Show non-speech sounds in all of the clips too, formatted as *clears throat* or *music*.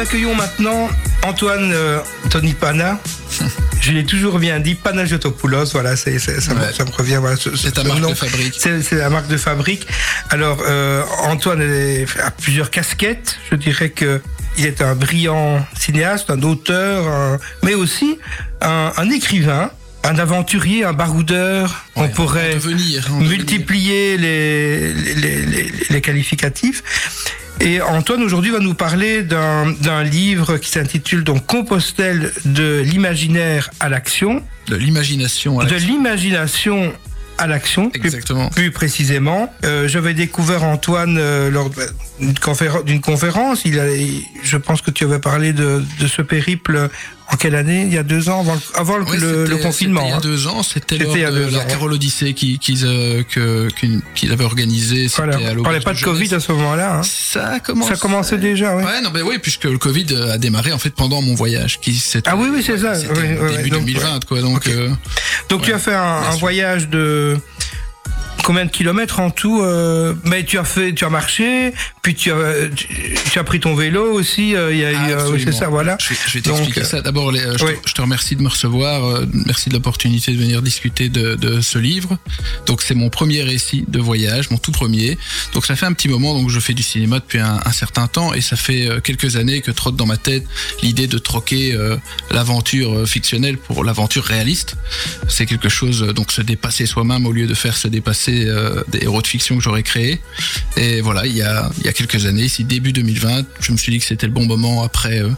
accueillons maintenant Antoine euh, Tony Pana. *laughs* Je l'ai toujours bien dit, Panagotopoulos, voilà, c'est, c'est- ça, me- Ouais. ça me revient. Voilà, ce- C'est ce ta marque nom. de fabrique. C'est, c'est la marque de fabrique. Alors, euh, Antoine a plusieurs casquettes. Je dirais que il est un brillant cinéaste, un auteur, un- mais aussi un, un écrivain, un aventurier, un baroudeur. On pourrait devenir, devenir. multiplier les, les, les- les- les qualificatifs. Et Antoine aujourd'hui va nous parler d'un livre qui s'intitule donc Compostelle de l'imaginaire à l'action, De l'imagination. à de l'action. l'imagination à l'action, Exactement. plus précisément. Euh, J'avais découvert Antoine euh, lors de- d'une conféren- d'une conférence. Il a, il- je pense que tu avais parlé de, de ce périple en quelle année Il y a deux ans, avant le, avant le- Ouais, le, confinement. Il y a hein. deux ans, c'était lors de la Carole Odyssée qu'ils euh, que- qu'une- qu'ils avaient organisé. Voilà. à On parlait pas de Covid à ce moment-là. hein. Ça a commencé. Ça commençait déjà, oui. Ouais, non, ben oui, puisque le Covid a démarré en fait pendant mon voyage, qui Ah oui, oui, c'est ça. Oui, début donc, 2020, quoi. Donc, euh, Donc tu as fait un, un voyage de combien de kilomètres en tout euh, Mais tu as fait, tu as marché, puis tu as, tu, tu as pris ton vélo aussi. euh, y a Ah, euh, c'est ça, voilà. Je, vais- je vais Donc, t'expliquer ça. D'abord, je, oui. te, je te remercie de me recevoir. euh, merci de l'opportunité de venir discuter de, de ce livre. Donc, c'est mon premier récit de voyage, mon tout premier. Donc, ça fait un petit moment. Donc, je fais du cinéma depuis un, un certain temps et ça fait euh, quelques années que trotte dans ma tête l'idée de troquer l'aventure fictionnelle pour l'aventure réaliste. C'est quelque chose. Donc, se dépasser soi-même au lieu de faire se dépasser euh, des héros de fiction que j'aurais créés. Et voilà, il y a, il y a quelques années, ici début 2020, je me suis dit que c'était le bon moment après euh,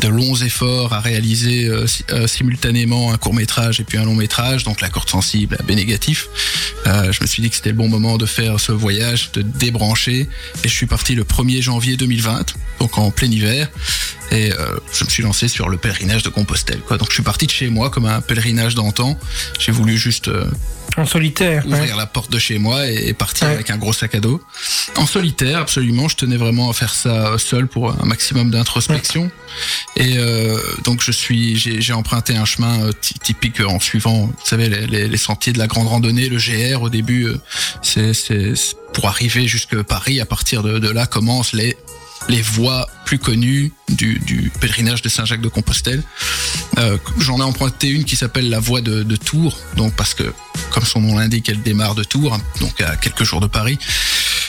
de longs efforts à réaliser euh, si- simultanément un court métrage et puis un long métrage, donc la corde sensible, B négatif. Je me suis dit que c'était le bon moment de faire ce voyage, de débrancher. Et je suis parti le 1er janvier 2020, donc en plein hiver. Et je me suis lancé sur le pèlerinage de Compostelle. Quoi. Donc je suis parti de chez moi comme un pèlerinage d'antan. J'ai voulu juste En solitaire. ouais. ouvrir la porte de chez moi et, et partir Ouais. avec un gros sac à dos. En solitaire, absolument. Je tenais vraiment à faire ça seul pour un maximum d'introspection. Et euh, donc je suis, j'ai emprunté un chemin euh, ty- typique en suivant, vous savez, les, les- les sentiers de la grande randonnée, le GR. Au début, euh, c'est c'est- c'est pour arriver jusque Paris. À partir de, de là commencent les les voies plus connues du, pèlerinage de Saint-Jacques de Compostelle. Euh, J'en ai emprunté une qui s'appelle la voie de, Tours, donc parce que, comme son nom l'indique, elle démarre de Tours, hein, donc à quelques jours de Paris.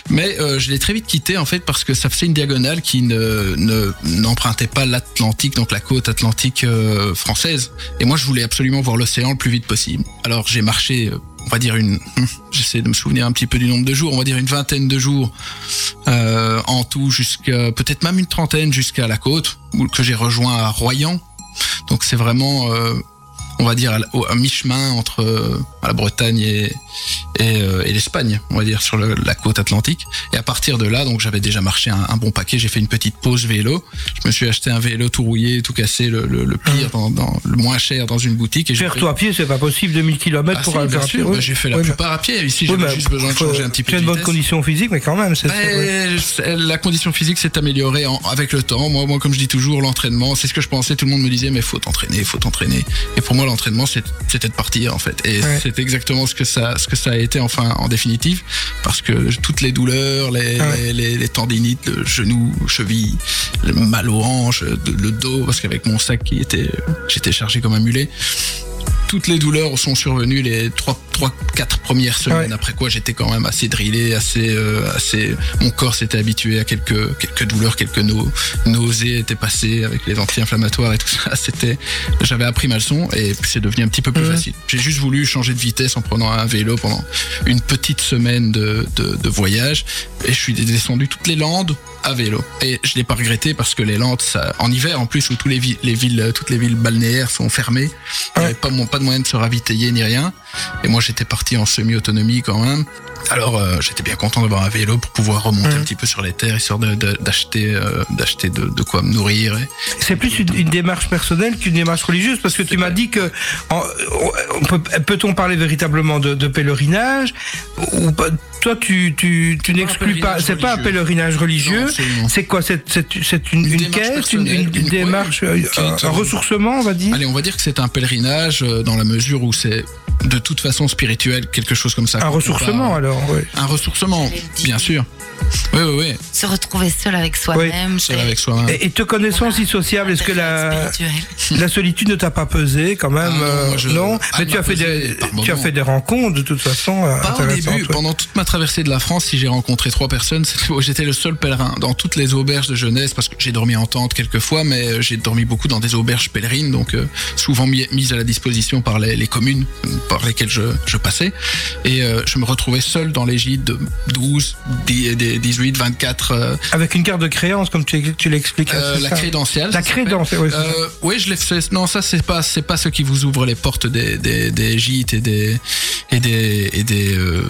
Mais euh, je l'ai très vite quitté en fait parce que ça faisait une diagonale qui ne ne- n'empruntait pas l'Atlantique, donc la côte atlantique euh, française. Et moi, je voulais absolument voir l'océan le plus vite possible. Alors j'ai marché, on va dire une, j'essaie de me souvenir un petit peu du nombre de jours, on va dire une vingtaine de jours euh, en tout jusqu'à peut-être même une trentaine jusqu'à la côte que j'ai rejoint à Royan. Donc c'est vraiment, euh, on va dire, à, mi-chemin entre la Bretagne et, et, euh, et l'Espagne, on va dire, sur le- la côte atlantique. Et à partir de là, donc j'avais déjà marché un, un bon paquet, j'ai fait une petite pause vélo. Je me suis acheté un vélo tout rouillé, tout cassé, le, le, le pire, dans, dans- le moins cher dans une boutique. Et j'ai Faire pris- toi à pied, c'est pas possible, 2000 km Ah, pour si, aller bien faire sûr, bah, j'ai fait la plupart à pied. Ici, mais juste besoin de changer un petit peu Tu as une bonne condition physique, mais quand même, c'est la condition physique s'est améliorée en- avec le temps. Moi, moi, comme je dis toujours, l'entraînement, c'est ce que je pensais. Tout le monde me disait, mais faut t'entraîner, faut t'entraîner. Et pour moi, l'entraînement, c'était de partir en fait. Et. C'est exactement ce que ça, ce que ça a été enfin en définitive, parce que toutes les douleurs, les, Ouais. les, les- les tendinites, le genou, cheville, le mal aux hanches, de- le dos, parce qu'avec mon sac qui était, j'étais chargé comme un mulet. Toutes les douleurs sont survenues les trois, trois, quatre premières semaines. Ouais. Après quoi, j'étais quand même assez drillé, assez, euh, assez. Mon corps s'était habitué à quelques, quelques douleurs, quelques nau- nausées étaient passées avec les anti-inflammatoires et tout ça. *laughs* C'était, j'avais appris ma leçon et c'est devenu un petit peu plus Mhm. facile. J'ai juste voulu changer de vitesse en prenant un vélo pendant une petite semaine de, de, de voyage et je suis descendu toutes les Landes à vélo. Et je l'ai pas regretté parce que les Landes, ça, en hiver en plus où tous les, vi- les villes, toutes les villes balnéaires sont fermées, il n'y avait pas, de moyen de se ravitailler ni rien. Et moi j'étais parti en semi-autonomie quand même. Alors euh, j'étais bien content d'avoir un vélo pour pouvoir remonter un petit peu sur les terres histoire de- de- d'acheter euh, d'acheter de, de quoi me nourrir. et- C'est plus une, une démarche personnelle qu'une démarche religieuse, parce que tu m'as dit que en- on peut- peut-on parler véritablement de, de pèlerinage ou pas Toi, tu, tu, n'exclus pas. C'est pas un pèlerinage religieux. C'est quoi C'est une, Une une démarche quête, une, démarche, ouais, euh, qui est un, un- un ressourcement, on va dire? Allez, on va dire que c'est un pèlerinage euh, dans la mesure où c'est de toute façon spirituelle, quelque chose comme ça. Un ressourcement alors, oui. Un ressourcement, bien sûr. Oui, oui, oui. Se retrouver seul avec soi-même. Seul avec soi-même. Et, et te connaissant si sociable, est-ce que la, *laughs* la solitude ne t'a pas pesé quand même Ah non, euh, moi, je- Non, ah, mais tu as fait des, tu as fait des rencontres de toute façon. euh, Pas au intéressantes, début, ouais. pendant toute ma traversée de la France, si j'ai rencontré trois personnes, *laughs* j'étais le seul pèlerin dans toutes les auberges de jeunesse, parce que j'ai dormi en tente quelques fois, mais euh, j'ai dormi beaucoup dans des auberges pèlerines, donc euh, souvent mis- mises à la disposition par les, les communes par lesquelles je, je passais. Et euh, je me retrouvais seul dans les gîtes de 12, 10, des 18, 24, euh, Avec une carte de créance, comme tu, tu l'expliques. euh, la ça crédentiale. La crédentiale, oui. Euh, oui, je l'ai fait. Non, ça c'est pas, c'est pas ce qui vous ouvre les portes des, des, des gîtes et des et des et des euh,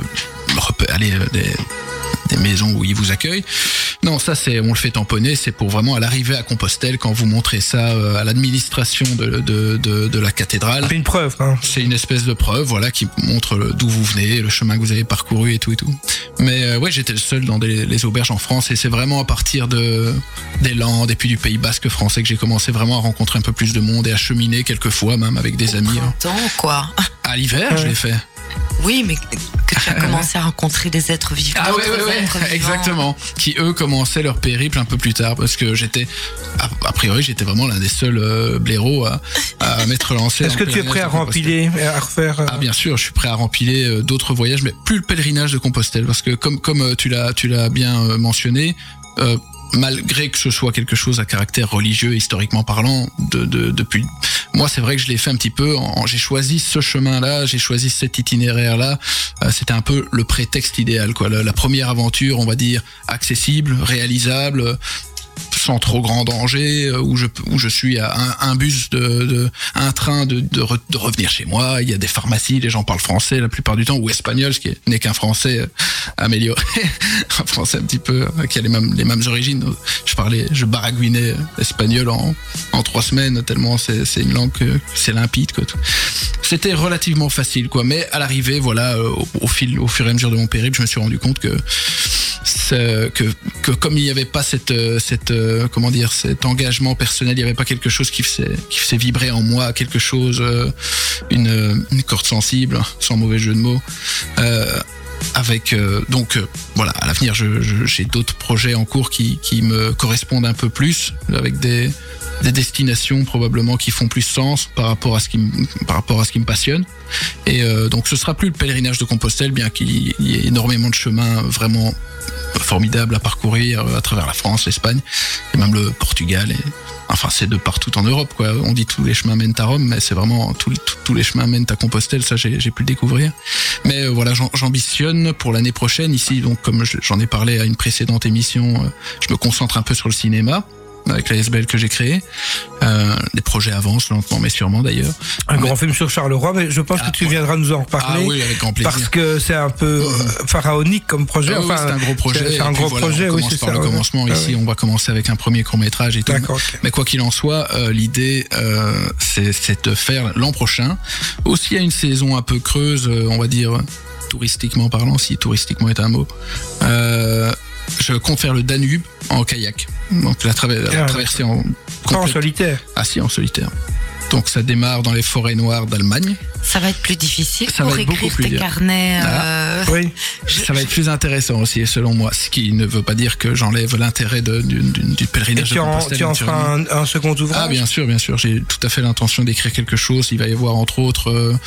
allez, euh, des des maisons où ils vous accueillent. Non, ça c'est, on le fait tamponner, c'est pour vraiment à l'arrivée à Compostelle quand vous montrez ça euh, à l'administration de, de, de, de la cathédrale. C'est une preuve. Hein. C'est une espèce de preuve, voilà, qui montre le- d'où vous venez, le chemin que vous avez parcouru et tout et tout. Mais euh, ouais, j'étais le seul dans des, les auberges en France et c'est vraiment à partir de des Landes et puis du Pays Basque français que j'ai commencé vraiment à rencontrer un peu plus de monde et à cheminer quelques fois même avec des amis. hein. Quoi. À l'hiver, je l'ai fait. Oui, mais que tu as commencé à rencontrer des êtres vivants. Ah ouais, êtres vivants. exactement. Qui eux commençaient leur périple un peu plus tard parce que j'étais, a, priori, j'étais vraiment l'un des seuls euh, blaireaux à, à *laughs* m'être lancé. Est-ce que tu es prêt à rempiler, à refaire euh, Ah bien sûr, je suis prêt à rempiler euh, d'autres voyages, mais plus le pèlerinage de Compostelle, parce que comme comme euh, tu l'as tu l'as bien euh, mentionné, euh, malgré que ce soit quelque chose à caractère religieux historiquement parlant, de, de depuis moi c'est vrai que je l'ai fait un petit peu. J'ai choisi ce chemin-là, j'ai choisi cet itinéraire-là. Euh, C'était un peu le prétexte idéal, quoi. La première aventure, on va dire accessible, réalisable. Sans trop grand danger, euh, où je où je suis à un, bus de, un train de, de, re- de revenir chez moi. Il y a des pharmacies, les gens parlent français la plupart du temps ou espagnol, ce qui est- n'est qu'un français euh, amélioré, *laughs* un français un petit peu euh, qui a les mêmes les mêmes origines. Je parlais, je baragouinais espagnol en en trois semaines tellement c'est une langue que c'est limpide. C'était relativement facile quoi, mais à l'arrivée voilà au, au fil au fur et à mesure de mon périple, je me suis rendu compte que que, que comme il n'y avait pas cette, euh, cette euh, comment dire cet engagement personnel, il n'y avait pas quelque chose qui faisait, qui faisait vibrer en moi, quelque chose, euh, une, une corde sensible, sans mauvais jeu de mots. Avec donc voilà à l'avenir j'ai d'autres projets en cours qui, qui me correspondent un peu plus avec des, des destinations probablement qui font plus sens par rapport à ce qui me, par rapport à ce qui me passionne. Et euh, donc ce sera plus le pèlerinage de Compostelle bien qu'il y ait énormément de chemins vraiment formidables à parcourir euh, à travers la France l'Espagne et même le Portugal enfin c'est de partout en Europe quoi. On dit tous les chemins mènent à Rome mais c'est vraiment tous les- chemins mènent à Compostelle ça j'ai pu le découvrir. Mais euh, voilà, j'am- j'ambitionne pour l'année prochaine ici. Donc, comme je- j'en ai parlé à une précédente émission, euh, je me concentre un peu sur le cinéma avec la SBL que j'ai créé. Euh, les projets avancent lentement, mais sûrement d'ailleurs. un grand film sur Charleroi, mais je pense Ah, que tu ouais. viendras nous en Ah reparler. oui, avec grand plaisir. Parce que c'est un peu euh, pharaonique comme projet. Ah oui, enfin, c'est un gros projet. C'est un gros voilà, projet, on commence par ça. le ouais. commencement Ah ici. On va commencer avec un premier court métrage et tout. Mais quoi qu'il en soit, euh, l'idée, euh, c'est de faire l'an prochain. Aussi, il y a une saison un peu creuse, euh, on va dire, touristiquement parlant, si touristiquement est un mot. Euh, je compte faire le Danube en kayak. Donc la, Ah, traversée en Pas en solitaire. Ah si, en solitaire. Donc ça démarre dans les forêts noires d'Allemagne. Ça va être plus difficile Ça pour va être beaucoup écrire plus tes dur. carnets. Ah. euh, Oui. *laughs* je- Ça va être plus intéressant aussi, selon moi. Ce qui ne veut pas dire que j'enlève l'intérêt de- du, du Et pèlerinage tu en, tu feras un, un second ouvrage? Ah bien sûr, bien sûr. J'ai tout à fait l'intention d'écrire quelque chose. Il va y avoir entre autres, euh,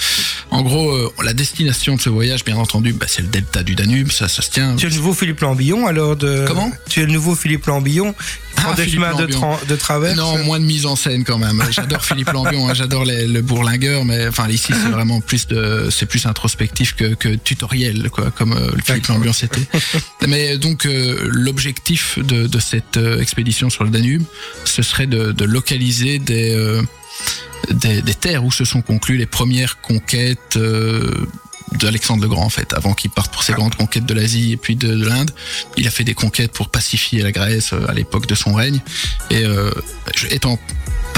en gros, euh, la destination de ce voyage, bien entendu, bah, c'est le delta du Danube. Ça, ça se tient. Tu es le nouveau Philippe Lambillon, alors de... Comment? Tu es le nouveau Philippe Lambillon, qui prend Ah, des Philippe chemins de, Lambillon. tra- de travers. Non, moins de mise en scène quand même. J'adore Philippe *laughs* Hein, j'adore le bourlingueur, mais enfin ici c'est vraiment plus de, c'est plus introspectif que, que tutoriel, quoi, comme euh, le. Lambion c'était. Mais donc euh, l'objectif de, de cette euh, expédition sur le Danube, ce serait de, de localiser des, euh, des des terres où se sont conclues les premières conquêtes. d'Alexandre le Grand en fait, avant qu'il parte pour ses grandes conquêtes de l'Asie et puis de, de l'Inde. Il a fait des conquêtes pour pacifier la Grèce à l'époque de son règne. Et euh, étant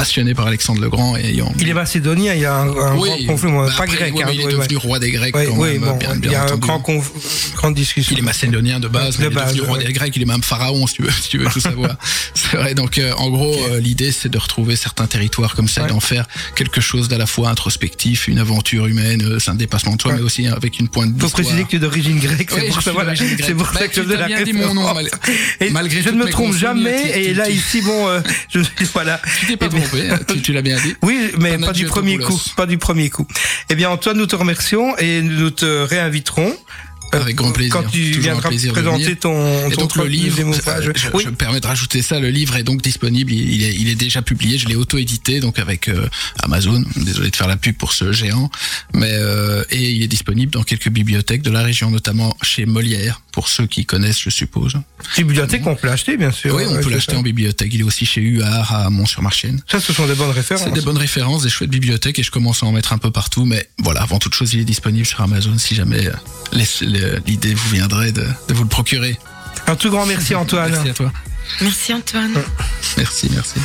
passionné par Alexandre le Grand et ayant. Il est macédonien, il y a un, un Oui, grand conflit, bah, pas après, grec. ouais, hein, il est ouais, devenu ouais. roi des Grecs quand même, bon, bien, il bien y a un entendu. grand conf- grande discussion. Il est macédonien de base, De mais il est devenu roi des Grecs, il est même pharaon, si tu veux, si tu veux tout savoir. *laughs* C'est vrai, donc euh, en gros, euh, l'idée c'est de retrouver certains territoires comme ça, d'en faire quelque chose d'à la fois introspectif, une aventure humaine, euh, c'est un dépassement de soi, mais aussi avec une pointe Faut d'histoire. préciser que tu es d'origine grecque, c'est pour ça, Bah, que je tu faisais la référence. je ne me trompe jamais, et là ici, bon, je voilà. Tu pas bien- trompé, hein, tu, tu l'as bien dit. Oui, mais pas du premier coup, pas du premier coup. Eh bien, Antoine, nous te remercions et nous te réinviterons. Euh, Avec grand plaisir. Quand tu viendras présenter ton, ton donc le livre, euh, je, Oui. je me permets de rajouter ça, le livre est donc disponible, il, est, il est déjà publié, je l'ai auto-édité donc avec euh, Amazon, désolé de faire la pub pour ce géant, mais euh, et il est disponible dans quelques bibliothèques de la région, notamment chez Molière, pour ceux qui connaissent je suppose. Bibliothèque, on peut l'acheter, bien sûr. oui, on peut l'acheter en bibliothèque, il est aussi chez Huard à Mont-sur-Marchienne. Ça, ce sont des bonnes références. C'est des bonnes références, des chouettes bibliothèques et je commence à en mettre un peu partout, mais voilà, avant toute chose, il est disponible sur Amazon si jamais euh, les- les- l'idée vous viendrait de, de vous le procurer. Un tout grand merci, Antoine. Merci à toi. Merci Antoine. Merci, merci.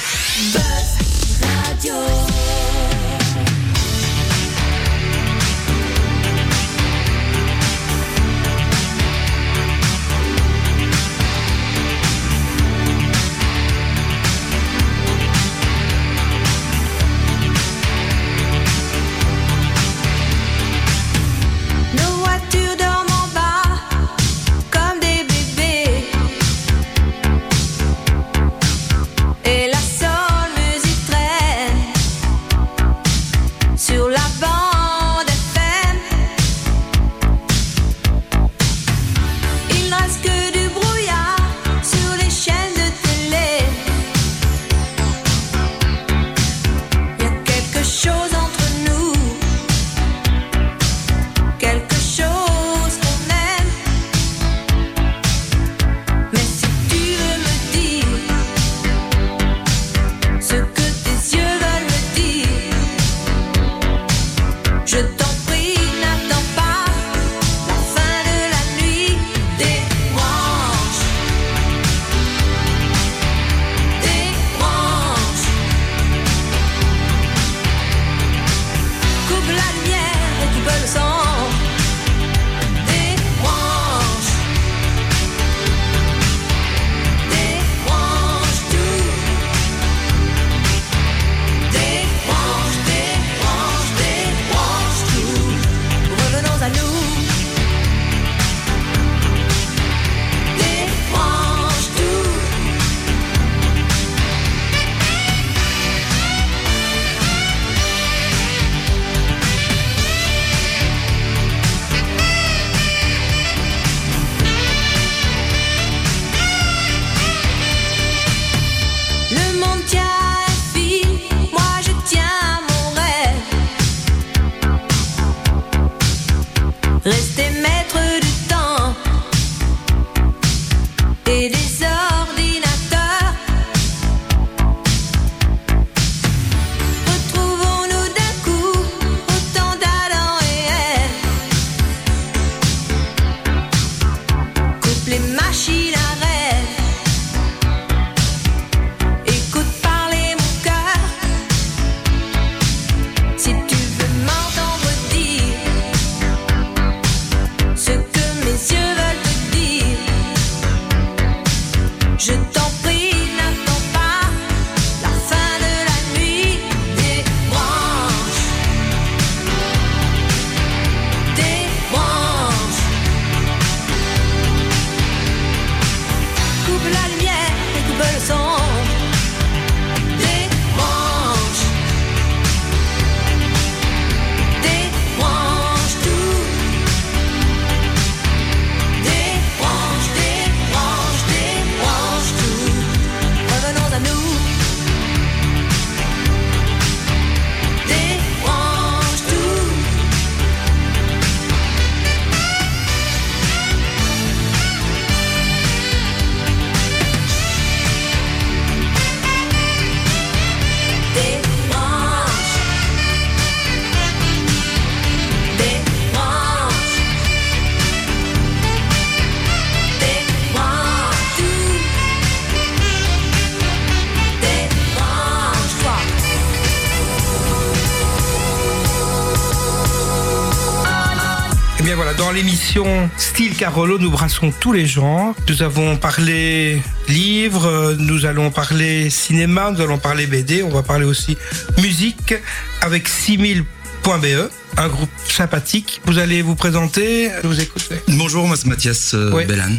Dans l'émission Style Carolo, nous brassons tous les genres. Nous avons parlé livres, nous allons parler cinéma, nous allons parler BD, on va parler aussi musique avec 6000.be, un groupe sympathique. Vous allez vous présenter, je vous écoute. Bonjour, moi c'est Mathias euh, Ouais. Bellan.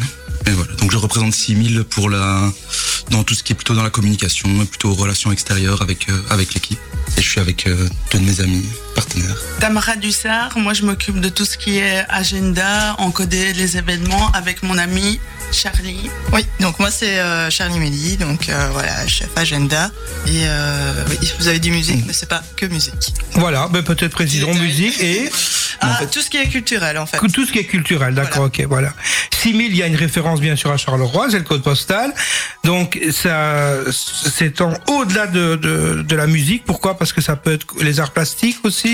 Et voilà, donc je représente 6000 pour la dans tout ce qui est plutôt dans la communication, plutôt relations extérieures avec euh, avec l'équipe. Et je suis avec euh, deux de mes amis partenaires. Tamara Dussard, moi je m'occupe de tout ce qui est agenda, encoder les événements avec mon ami Charlie. Oui, donc moi c'est euh, Charlie Melly, donc euh, voilà, chef agenda. Et euh, oui, vous avez dit musique, mais c'est pas que musique. Voilà, ben peut-être président Détail. musique et Ah, tout ce qui est culturel en fait. tout ce qui est culturel, d'accord, ok, voilà. 6000, il y a une référence bien sûr à Charleroi, c'est le code postal. Donc ça s'étend au-delà de, de, de la musique. Pourquoi? Parce que ça peut être les arts plastiques aussi,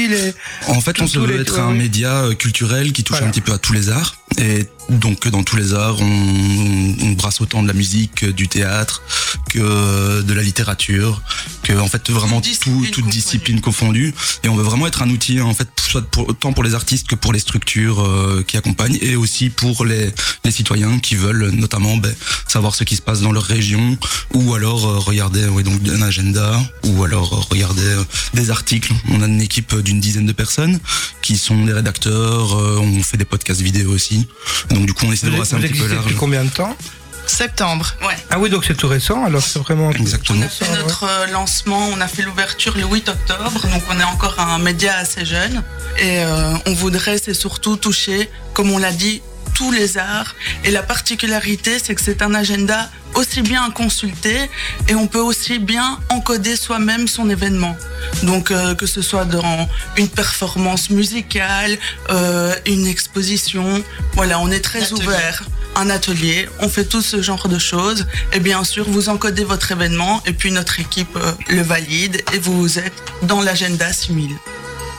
En fait, on se veut les- être un média euh, culturel qui touche Voilà. un petit peu à tous les arts. Et donc, dans tous les arts, on, on brasse autant de la musique, que du théâtre, que de la littérature, que en fait vraiment Toute tout, discipline toute discipline confondue. Et on veut vraiment être un outil, en fait, soit pour, autant pour les artistes que pour les structures euh, qui accompagnent, et aussi pour les, les citoyens qui veulent notamment ben, savoir ce qui se passe dans leur région, ou alors euh, regarder ouais, donc un agenda, ou alors euh, regarder euh, des articles. On a une équipe d'une dizaine de personnes qui sont des rédacteurs. euh, on fait des podcasts vidéo aussi. Donc du coup, on essaie de brasser un petit peu existez depuis large. combien de temps Septembre. Ouais. Ah oui, donc c'est tout récent, alors c'est vraiment... Exactement. On a fait notre euh, lancement, on a fait l'ouverture le 8 octobre, donc on est encore un média assez jeune. Et euh, on voudrait, c'est surtout toucher, comme on l'a dit, tous les arts. Et la particularité, c'est que c'est un agenda aussi bien à consulter et on peut aussi bien encoder soi-même son événement. Donc euh, que ce soit dans une performance musicale, euh, une exposition, voilà, on est très Atelier. ouvert. Un atelier, on fait tout ce genre de choses. Et bien sûr, vous encodez votre événement et puis notre équipe euh, le valide et vous êtes dans l'agenda 6000.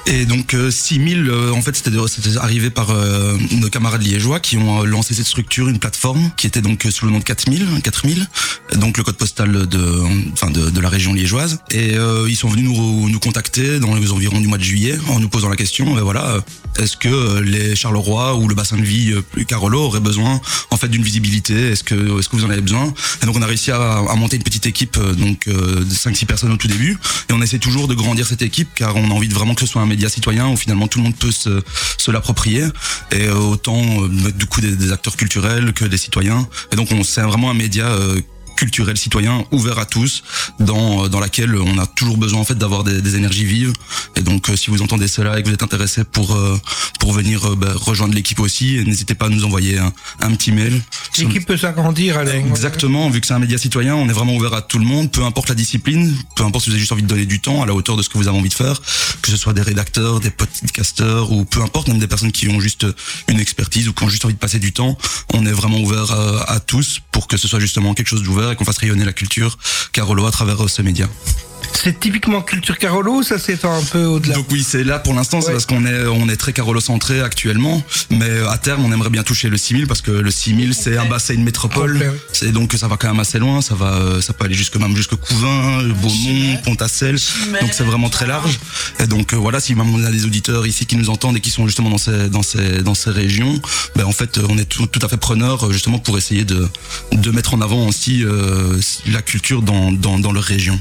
Et donc euh, 6000, euh, en fait, c'était arrivé par euh, nos camarades liégeois qui ont euh, lancé cette structure, une plateforme qui était donc euh, sous le nom de 4000, 4000, donc le code postal de, enfin de, de la région liégeoise. Et euh, ils sont venus nous, nous contacter dans les environs du mois de juillet en nous posant la question, voilà, est-ce que les Charleroi ou le bassin de vie Carolo auraient besoin en fait d'une visibilité? Est-ce que est-ce que vous en avez besoin? Et donc on a réussi à, à monter une petite équipe donc de 5-6 personnes au tout début. Et on essaie toujours de grandir cette équipe car on a envie de vraiment que ce soit un média citoyen où finalement tout le monde peut se, l'approprier. Et euh, autant euh, du coup des, des acteurs culturels que des citoyens. Et donc on c'est vraiment un média euh, culturel citoyen ouvert à tous dans euh, dans laquelle on a toujours besoin en fait d'avoir des, des énergies vives. Et donc euh, si vous entendez cela et que vous êtes intéressé pour euh, pour venir bah, rejoindre l'équipe aussi n'hésitez pas à nous envoyer un, un petit mail. L'équipe peut s'agrandir. Exactement, vu que c'est un média citoyen, on est vraiment ouvert à tout le monde, peu importe la discipline, peu importe si vous avez juste envie de donner du temps à la hauteur de ce que vous avez envie de faire, que ce soit des rédacteurs, des podcasteurs ou peu importe, même des personnes qui ont juste une expertise ou qui ont juste envie de passer du temps, on est vraiment ouvert à, à tous pour que ce soit justement quelque chose d'ouvert et qu'on fasse rayonner la culture Carolo à travers euh, ce média. C'est typiquement culture Carolo, ça s'étend un peu au-delà? Donc oui, c'est là pour l'instant, c'est Ouais. parce qu'on est on est très Carolo centré actuellement, mais à terme, on aimerait bien toucher le 6000 parce que le 6000 c'est un bassin une métropole. Oui. C'est donc ça va quand même assez loin, ça va euh, ça peut aller jusque même jusque Couvin, Beaumont. Chimay, Donc c'est vraiment très large. Et donc euh, voilà, si même on a des auditeurs ici qui nous entendent et qui sont justement dans ces dans ces dans ces régions, ben en fait euh, on est tout, tout à fait preneur justement pour essayer de de mettre en avant aussi euh, la culture dans dans dans leur région.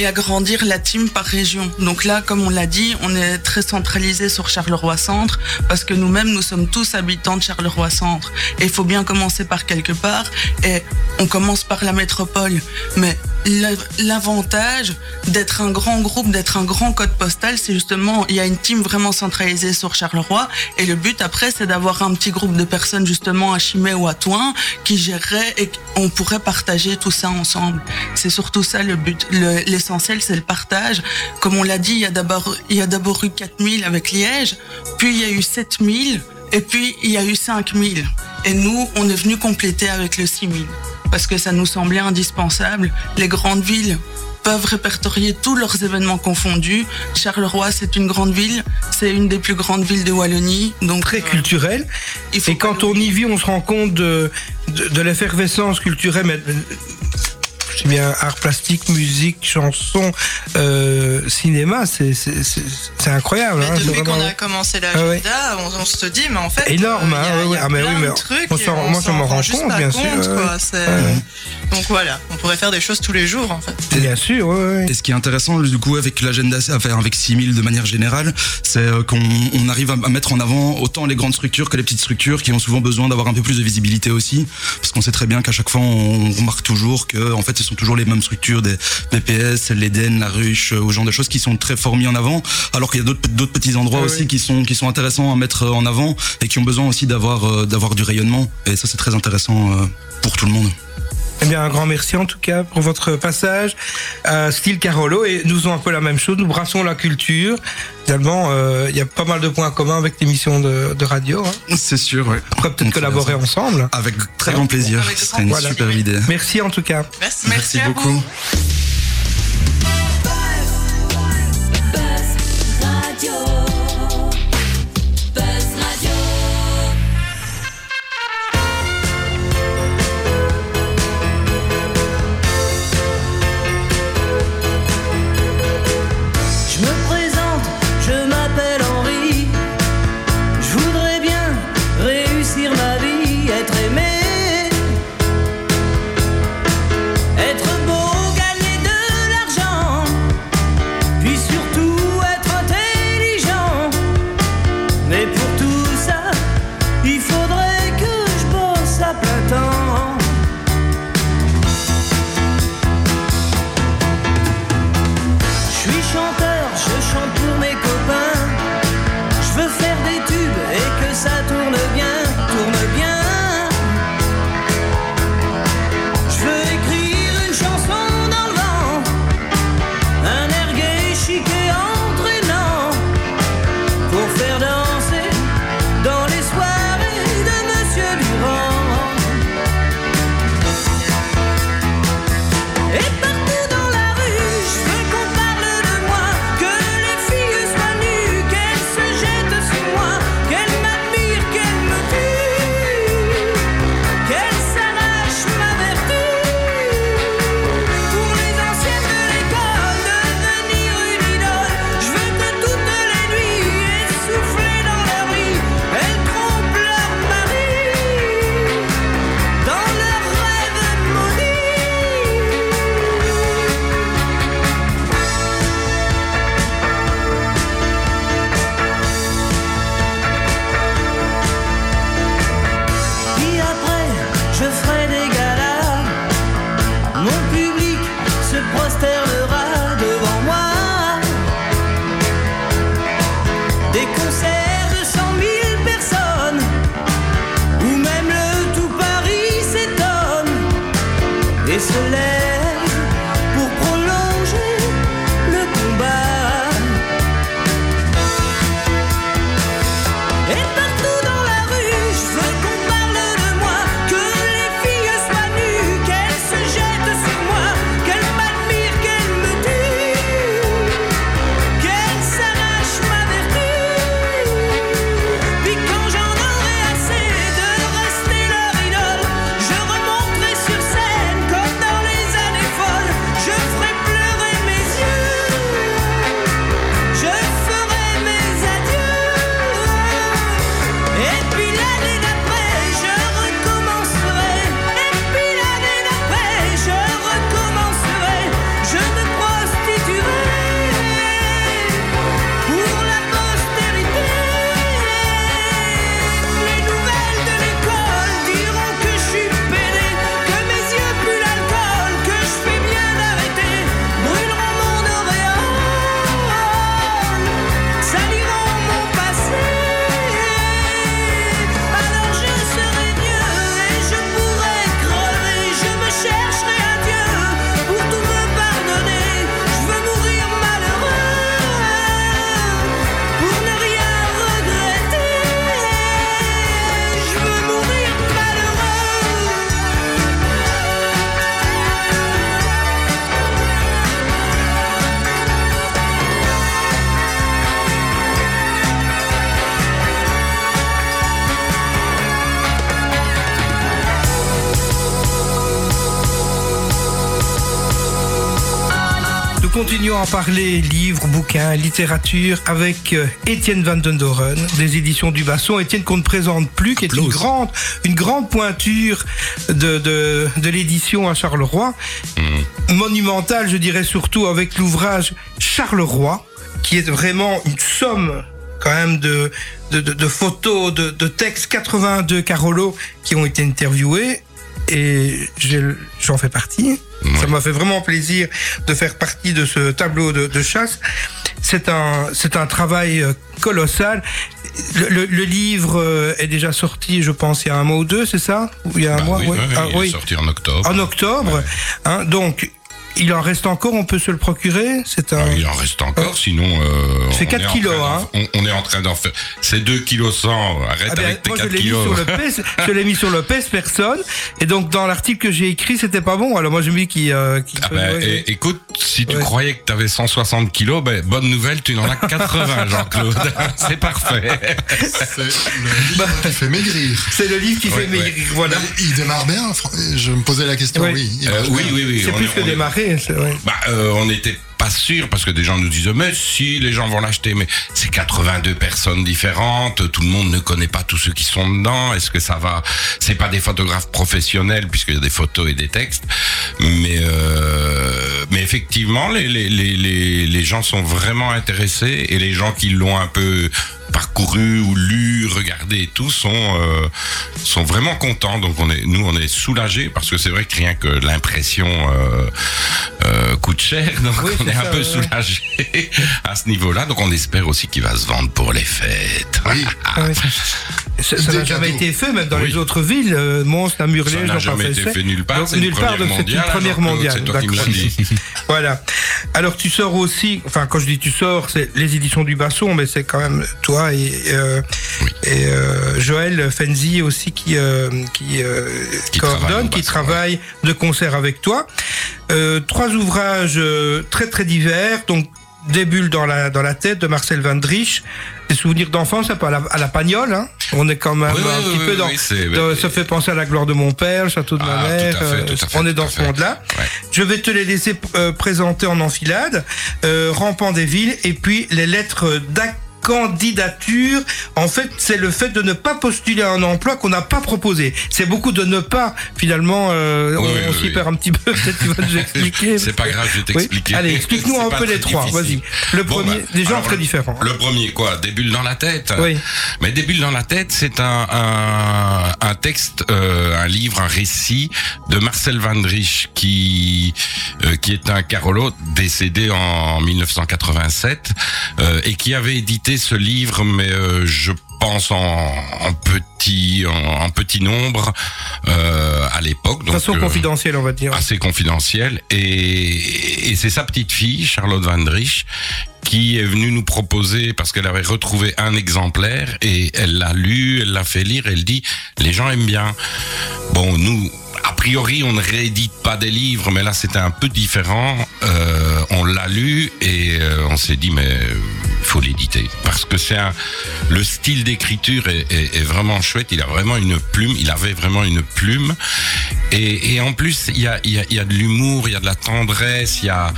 Et agrandir la team par région. Donc là, comme on l'a dit, on est très centralisé sur Charleroi-Centre parce que nous-mêmes, nous sommes tous habitants de Charleroi-Centre. Et il faut bien commencer par quelque part. Et on commence par la métropole. Mais la- l'avantage d'être un grand groupe, d'être un grand code postal, c'est justement, il y a une team vraiment centralisée sur Charleroi. Et le but après, c'est d'avoir un petit groupe de personnes justement à Chimay ou à Toin qui gérerait et on pourrait partager tout ça ensemble. C'est surtout ça le but. L'essentiel, c'est le partage. Comme on l'a dit, il y a d'abord, il y a d'abord eu 4000 avec Liège, puis il y a eu 7000, et puis il y a eu 5000. Et nous, on est venu compléter avec le 6000. Parce que ça nous semblait indispensable. Les grandes villes peuvent répertorier tous leurs événements confondus. Charleroi, c'est une grande ville, c'est une des plus grandes villes de Wallonie, donc Très euh, culturel. il faut Et quand on y vit, on se rend compte de, de, de l'effervescence culturelle. Mais, je dis bien art plastique, musique, chanson, euh, cinéma, c'est incroyable. Mais hein, depuis qu'on a commencé Ah ouais. l'agenda, on, on se dit, mais en fait. Énorme, euh, hein, il y a- ouais, il y ouais. a Ah, mais plein oui, mais de trucs on et s'en- on moi, je m'en rend rends compte, pas bien compte, sûr, quoi. Donc voilà, on pourrait faire des choses tous les jours, en fait. Bien sûr. Et ce qui est intéressant du coup avec l'agenda, enfin avec 6000 de manière générale, c'est euh, qu'on on arrive à à mettre en avant autant les grandes structures que les petites structures qui ont souvent besoin d'avoir un peu plus de visibilité aussi, parce qu'on sait très bien qu'à chaque fois on remarque toujours que en fait ce sont toujours les mêmes structures des BPS, l'Eden, la ruche, euh, au genre de choses qui sont très fort mis en avant, alors qu'il y a d'autres d'autres petits endroits Ah aussi oui. qui sont qui sont intéressants à mettre en avant et qui ont besoin aussi d'avoir euh, d'avoir du rayonnement. Et ça c'est très intéressant euh, pour tout le monde. Eh bien, un grand merci en tout cas pour votre passage. Euh, style Carolo, et nous faisons un peu la même chose, nous brassons la culture. Finalement, euh, il y a pas mal de points communs avec l'émission de, de radio. Hein. C'est sûr, ouais. On pourrait peut-être collaborer ensemble. Avec très grand plaisir. Ce serait une super idée. Merci en tout cas. Merci. Merci à beaucoup. vous. Continuons à parler livres, bouquins, littérature avec euh, Étienne Van den Doren des éditions du Basson. Étienne qu'on ne présente plus, qui est une grande, une grande pointure de, de, de l'édition à Charleroi. Monumentale, je dirais surtout avec l'ouvrage Charleroi, qui est vraiment une somme quand même de, de, de, de photos, de, de textes, 82 Carolo qui ont été interviewés. Et j'en fais partie. Ça m'a fait vraiment plaisir de faire partie de ce tableau de, de chasse. C'est un, c'est un travail euh, colossal. Le, le- le livre euh, est déjà sorti, je pense, il y a un mois ou deux, c'est ça? Il y a un Bah mois? oui, ouais. oui, Ah, il oui. est sorti en octobre. En octobre. Hein, donc, il en reste encore, on peut se le procurer. C'est un. Ah, il en reste encore, sinon. Euh, C'est on 4 est en kilos, train d'en- hein. On, on est en train d'en faire. C'est 2 kilos 100. Arrête Ah ben, avec tes moi, je 4 l'ai mis kilos. sur le *laughs* PES, je l'ai mis sur le PES personne. Et donc, dans l'article que j'ai écrit, c'était pas bon. Alors, moi, j'ai mis qui, euh, qui Ah ben, ouais, écoute, si tu Ouais. croyais que tu avais 160 kilos, ben, bonne nouvelle, tu n'en as *laughs* 80, Jean-Claude. *laughs* C'est parfait. C'est le livre qui fait maigrir. C'est le livre qui Ouais, fait maigrir. Voilà. Il démarre bien. Je me posais la question. Ouais. Oui. il Euh, oui, oui, oui. C'est plus que démarrer, Bah, euh, on n'était pas sûr parce que des gens nous disaient mais si les gens vont l'acheter mais c'est 82 personnes différentes tout le monde ne connaît pas tous ceux qui sont dedans est-ce que ça va c'est pas des photographes professionnels puisqu'il y a des photos et des textes mais euh, mais effectivement les, les les les les gens sont vraiment intéressés et les gens qui l'ont un peu parcouru ou lu, regardé et tout sont euh, sont vraiment contents. Donc on est nous on est soulagés parce que c'est vrai que rien que l'impression euh, euh, coûte cher, donc Oui, on est un peu ouais. soulagés à ce niveau-là. Donc on espère aussi qu'il va se vendre pour les fêtes. Oui. *laughs* Ah. Ça n'a jamais été fait, même dans Oui. les autres villes. Euh, Mons, Namurlé, Ça j'en n'a pas jamais fait été fait nulle part. Donc, c'est une nulle part, première donc c'est une mondiale, première mondiale. Qui dit. *laughs* Voilà. Alors tu sors aussi, enfin quand je dis tu sors, c'est les éditions du Basson, mais c'est quand même toi et, euh, et euh, Joël Fenzi aussi qui euh, qui, euh, Qui travaille coordonne, qui Basson, travaille de concert avec toi. Euh, trois ouvrages euh, très très divers, donc des bulles dans la dans la tête de Marcel Van Drich, des souvenirs d'enfance un peu à la, à la pagnole. Hein. On est quand même Oui, un oui, petit peu dans, ça fait penser à la gloire de mon père, le château de Ah, ma tout mère. fait, euh, fait, on est dans ce monde-là. Ouais. Je vais te les laisser euh, présenter en enfilade. Euh, Rampant des villes et puis les lettres d'accueil candidature, en fait, c'est le fait de ne pas postuler à un emploi qu'on n'a pas proposé. C'est beaucoup de ne pas, finalement, euh, Oui, on, oui, on s'y oui. perd un petit peu, peut-être tu vas nous *laughs* expliquer. C'est pas grave, je vais t'expliquer. Allez, explique-nous un peu les trois, vas-y. Le Bon, premier, bah, des gens alors, très différents. Le premier, quoi Des bulles dans la tête Oui. Mais Des bulles dans la tête, c'est un, un, un texte, euh, un livre, un récit de Marcel Van Drich, qui, euh, qui est un Carolo décédé en 1987, euh, et qui avait édité ce livre, mais euh, je pense en, en petit en, en petit nombre euh, à l'époque. De façon euh, confidentielle, on va dire. assez confidentiel et, et c'est sa petite fille Charlotte Van Drich qui est venue nous proposer parce qu'elle avait retrouvé un exemplaire et elle l'a lu, elle l'a fait lire, elle dit les gens aiment bien. Bon, nous a priori, on ne réédite pas des livres, mais là c'était un peu différent. Euh, on l'a lu et euh, on s'est dit mais faut l'éditer parce que c'est un le style d'écriture est, vraiment chouette. Il a vraiment une plume. Il avait vraiment une plume et, en plus il y a, de l'humour, il y a de la tendresse, il y a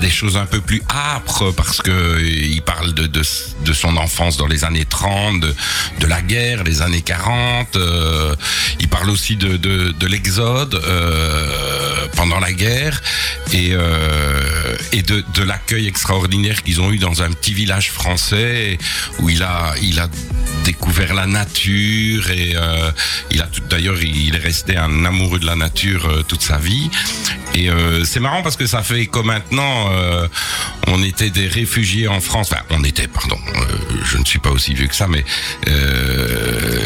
des choses un peu plus âpres parce que il parle de son enfance dans les années 30, de, la guerre, les années 40. euh, il parle aussi de de, de l'exode euh, pendant la guerre et euh, de l'accueil extraordinaire qu'ils ont eu dans un petit village français où il a découvert la nature et euh, il a tout d'ailleurs il est resté un amoureux de la nature euh, toute sa vie. Et euh, c'est marrant parce que ça fait écho maintenant on était des réfugiés en France. Enfin on était pardon je ne suis pas aussi vieux que ça mais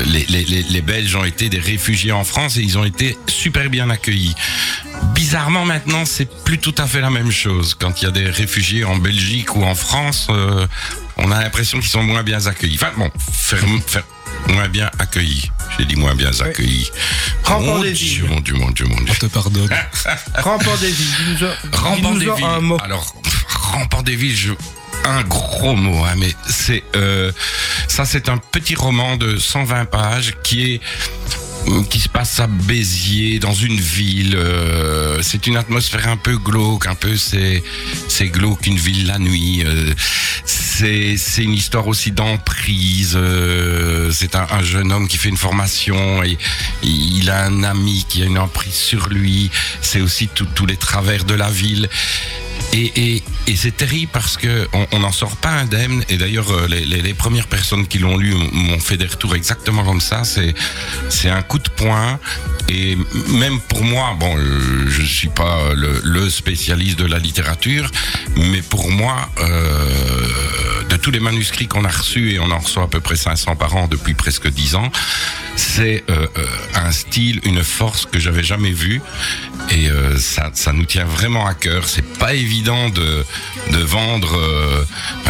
les Belges ont été des réfugiés en France et ils ont été super bien accueillis Bizarrement maintenant, c'est plus tout à fait la même chose. Quand il y a des réfugiés en Belgique ou en France, euh, on a l'impression qu'ils sont moins bien accueillis. Enfin bon, faire, faire moins bien accueillis. J'ai dit moins bien accueillis. Rampant Mon des Dieu, villes. mon Dieu, mon Dieu, mon Dieu. On te pardonne. *laughs* Rampant des villes. Rampant des villes. un mot. Alors, Rampant des villes, je... un gros mot, hein, mais c'est euh, ça, c'est un petit roman de 120 pages qui est qui se passe à Béziers, dans une ville. euh, c'est une atmosphère un peu glauque, un peu c'est glauque une ville la nuit. euh, c'est une histoire aussi d'emprise. euh, c'est un, un jeune homme qui fait une formation et il a un ami qui a une emprise sur lui. C'est aussi tous les travers de la ville. Et, et, c'est terrible parce que on on n'en sort pas indemne. Et d'ailleurs, euh, les, premières personnes qui l'ont lu m'ont fait des retours exactement comme ça. C'est un coup de poing. Et même pour moi, bon, euh, je suis pas le, le spécialiste de la littérature, mais pour moi, euh, de tous les manuscrits qu'on a reçus, et on en reçoit à peu près 500 par an depuis presque 10 ans, c'est euh, euh, un style, une force que j'avais jamais vue. Et euh, ça, nous tient vraiment à cœur. C'est pas évident de, vendre,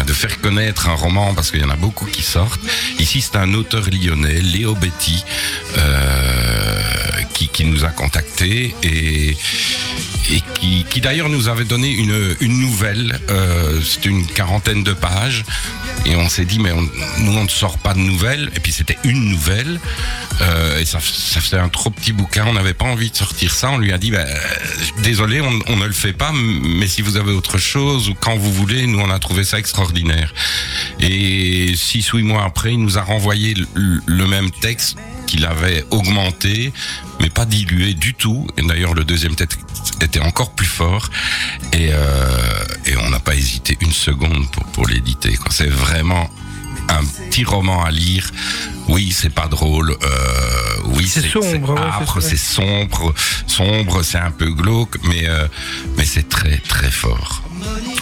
de faire connaître un roman parce qu'il y en a beaucoup qui sortent. Ici, c'est un auteur lyonnais, Léo Betty, qui, qui nous a contactés et, et qui, qui d'ailleurs nous avait donné une, une nouvelle. Euh, C'était une quarantaine de pages. Et on s'est dit, mais on- nous, on ne sort pas de nouvelles. Et puis, c'était une nouvelle. Euh, et ça, faisait un trop petit bouquin. On n'avait pas envie de sortir ça. On lui a dit, bah, désolé, on, ne le fait pas. Mais si vous avez autre chose ou quand vous voulez, nous, on a trouvé ça extraordinaire. Et six ou huit mois après, il nous a renvoyé le même texte qu'il avait augmenté, mais pas dilué du tout. Et d'ailleurs, le deuxième texte était encore plus fort. Et, euh, et on n'a pas hésité une seconde pour, pour l'éditer. C'est vraiment un petit roman à lire. Oui, c'est pas drôle. Euh, oui, C'est sombre, ouais, c'est sombre, sombre, c'est un peu glauque, mais euh, mais c'est très très fort.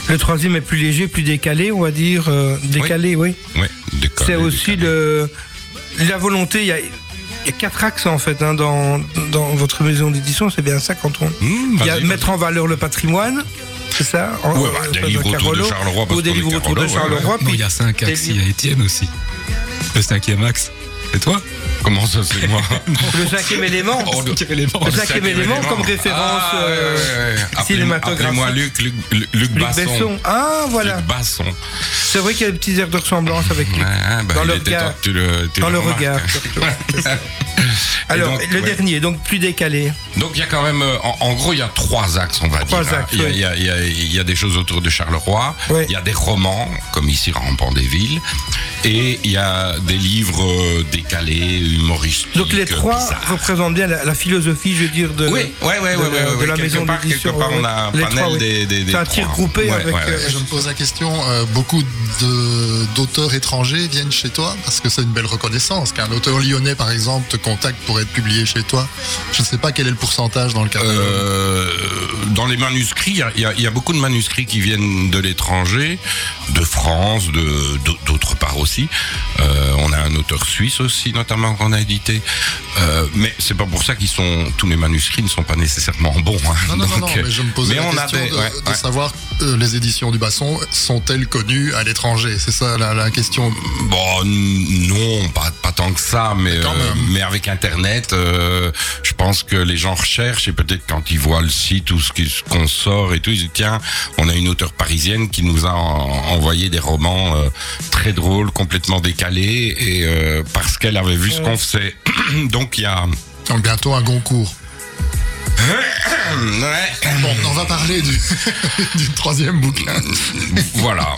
Le troisième est plus léger, plus décalé, on va dire. euh, décalé, oui. C'est aussi le, la volonté. Il y a, y a quatre axes en fait hein, dans, dans votre maison d'édition. C'est bien ça quand on. Mmh, il y a mettre en valeur le patrimoine. C'est ça en- Ouais, bah, des euh, livres autour de Charleroi, parce Ou des livres autour de ouais, ouais. il y a cinq axes, il y a Étienne aussi. Le cinquième axe. C'est toi Comment ça, c'est moi Le cinquième élément. Oh, le- Le cinquième élément comme référence Ah, euh, ouais, ouais. Appelez- cinématographique. Appelez-moi Luc, Luc, Luc, Luc Luc Basson. Besson. Ah, voilà. Luc Basson. C'est vrai qu'il y a des petits airs de ressemblance avec lui. Ouais, bah, dans le regard. temps que tu le, tu Dans le remarques. regard, surtout. *laughs* Alors, donc, le ouais. dernier, donc plus décalé. Donc il y a quand même, euh, en, en gros, il y a trois axes, on va Trois dire. axes, il, y a, oui. il, y a, il y a- il y a des choses autour de Charleroi, Oui. il y a des romans, comme ici Rampant des villes, et il y a des livres euh, décalés, humoristiques. Donc les trois bizarres. représentent bien la, la philosophie, je veux dire, de, Oui, ouais, ouais, de, ouais, ouais, de ouais, la quelque maison part, d'édition. quelque part, on a un Les panel trois, des- des- des C'est un tir groupé Ouais, avec. euh. Je me pose la question, euh, beaucoup de- d'auteurs étrangers viennent chez toi parce que c'est une belle reconnaissance. Qu'un auteur lyonnais, par exemple, te contacte pour être publié chez toi. Je ne sais pas quel est le pourcentage dans le catalogue. Euh, dans les manuscrits, il y a- y, y beaucoup de manuscrits qui viennent de l'étranger, de France, de d'au- d'autre part aussi. Euh, on a un auteur suisse aussi, notamment qu'on a édité. Euh, mais c'est pas pour ça qu'ils sont tous les manuscrits ne sont pas nécessairement bons. hein. Non, non, non, Donc, non, mais je me posais la on question des- de, ouais, de ouais. savoir euh, les éditions du Basson sont-elles connues à l'étranger? C'est ça la, la question. Bon, non, pas, pas tant que ça, euh, mais avec Internet, euh, je pense que les gens recherchent et peut-être quand ils voient le site ou ce qu'on sort et tout, ils disent tiens, on a une auteure parisienne qui nous a en- envoyé des romans euh, très drôles, complètement décalés et euh, parce qu'elle avait vu ce qu'on faisait. *clears throat* Donc il y a Donc bientôt un Goncourt. Ouais, Bon, on va parler du, *laughs* du troisième bouquin. voilà.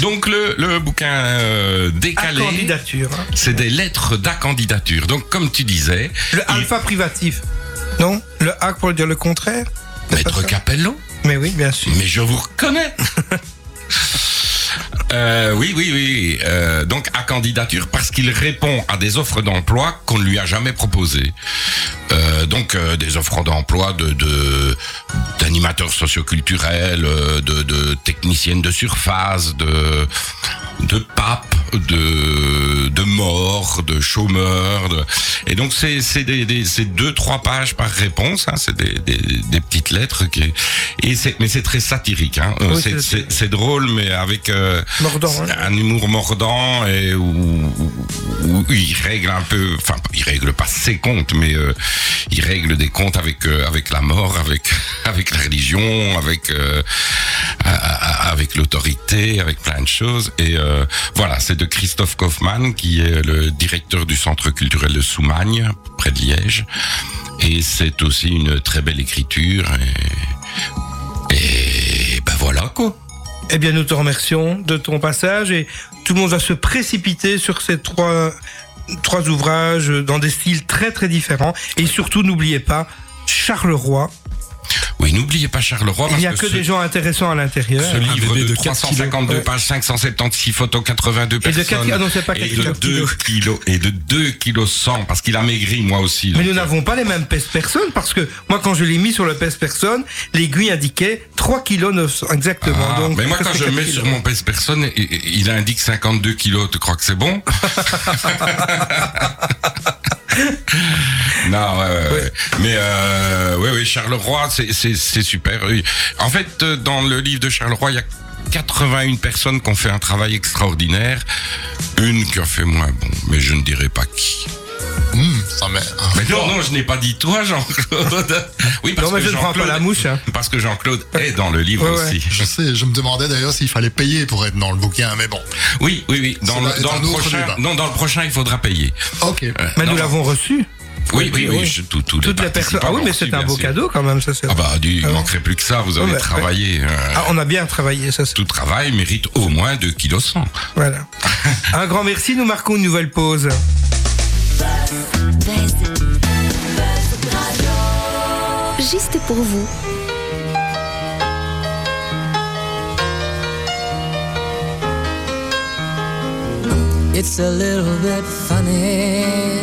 Donc le, le bouquin euh, décalé. candidature. C'est des lettres d'accandidature. Donc, comme tu disais, Le alpha privatif. Non Le hack pour dire le contraire C'est pas Maître ça Capello, Mais oui, bien sûr. mais je vous reconnais. *laughs* Euh, oui, oui, oui. Euh, donc à candidature parce qu'il répond à des offres d'emploi qu'on ne lui a jamais proposées. Euh, donc euh, des offres d'emploi de de- d'animateurs socioculturels, euh, de, de techniciennes de surface, de de papes, de de morts, de chômeurs. de- Et donc c'est c'est des, des deux trois pages par réponse. Hein, c'est des, des des petites lettres qui et c'est mais c'est très satirique. Hein. Euh, Oui, c'est drôle mais avec euh, Mordant, hein. un humour mordant et où, où où il règle un peu, enfin il règle pas ses comptes, mais euh, il règle des comptes avec euh, avec la mort, avec *laughs* avec la religion, avec euh, avec l'autorité, avec plein de choses. Et voilà, c'est de Christophe Kaufmann qui est le directeur du centre culturel de Soumagne, près de Liège. Et c'est aussi une très belle écriture. Et, et ben voilà quoi. Eh bien, nous te remercions de ton passage et tout le monde va se précipiter sur ces trois, trois ouvrages dans des styles très très différents. Et surtout, n'oubliez pas Charleroi. Oui, n'oubliez pas Charleroi. Il n'y a parce que ce- des gens intéressants à l'intérieur. Ce livre de, de 4 352 kilos. pages, 576 photos, 82 Et de personnes. quatre- ah non, c'est pas et quatre de kilos. 2 kilos. Et de 2 kilos 100, parce qu'il a maigri, moi aussi. Mais nous euh, n'avons pas les mêmes pèse-personnes parce que moi, quand je l'ai mis sur le pèse-personne, l'aiguille indiquait 3 kg 900 exactement. ah, Donc, mais moi, quand je mets kilos. sur mon pèse-personne, et- et- il indique 52 kilos. Tu crois que c'est bon? *laughs* *laughs* Non, ouais, ouais, ouais. Mais euh, ouais, ouais, Charleroi, c'est super. En fait, euh, dans le livre de Charleroi, il y a 81 personnes qui ont fait un travail extraordinaire. Une qui a fait moins bon, mais je ne dirai pas qui. Hum, ça met. Mais non, non, je n'ai pas dit toi, Jean-Claude. *laughs* Oui, parce Non, mais que je ne prends pas la mouche. hein. Parce que Jean-Claude est dans le livre Ouais, ouais. aussi. Je sais, je me demandais d'ailleurs s'il fallait payer pour être dans le bouquin, mais bon. Oui, oui, oui. Dans, le, dans prochain, non, dans le prochain, il faudra payer. Ok. Euh, Mais non, nous l'avons reçu. Oui, oui, oui. Oui. je- tout- tous les Toutes les personnes. participants Ah oui, mais c'est un beau sûr. cadeau quand même, ça c'est. Ah bah, du, il Ah manquerait plus que ça. Vous avez travaillé. euh, Ah, on a bien travaillé, ça c'est. Tout travail mérite au moins 2 kg 100. Voilà. *laughs* Un grand merci, nous marquons une nouvelle pause. Juste pour vous. It's a little bit funny,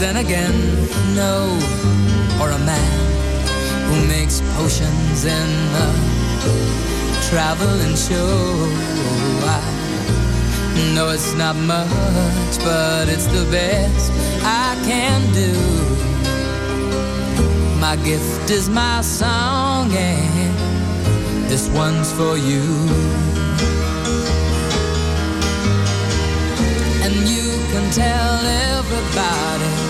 then again, no, or a man who makes potions in a traveling show. I know it's not much, but it's the best I can do. My gift is my song, and this one's for you. and you can tell everybody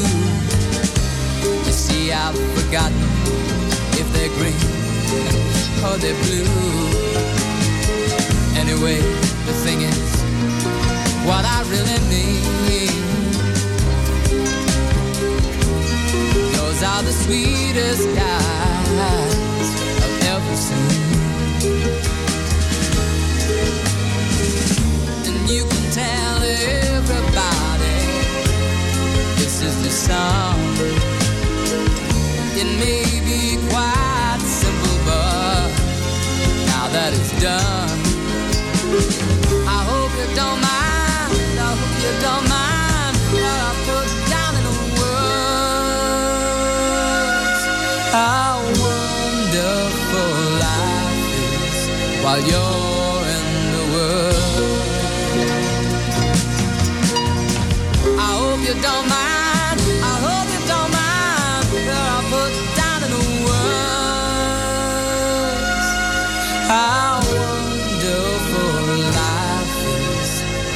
I've forgotten if they're green or they're blue. Anyway, the thing is, what I really mean. Those are the sweetest guys I've ever seen. And you can tell everybody this is the song. It may be quite simple, but now that it's done, I hope you don't mind. I hope you don't mind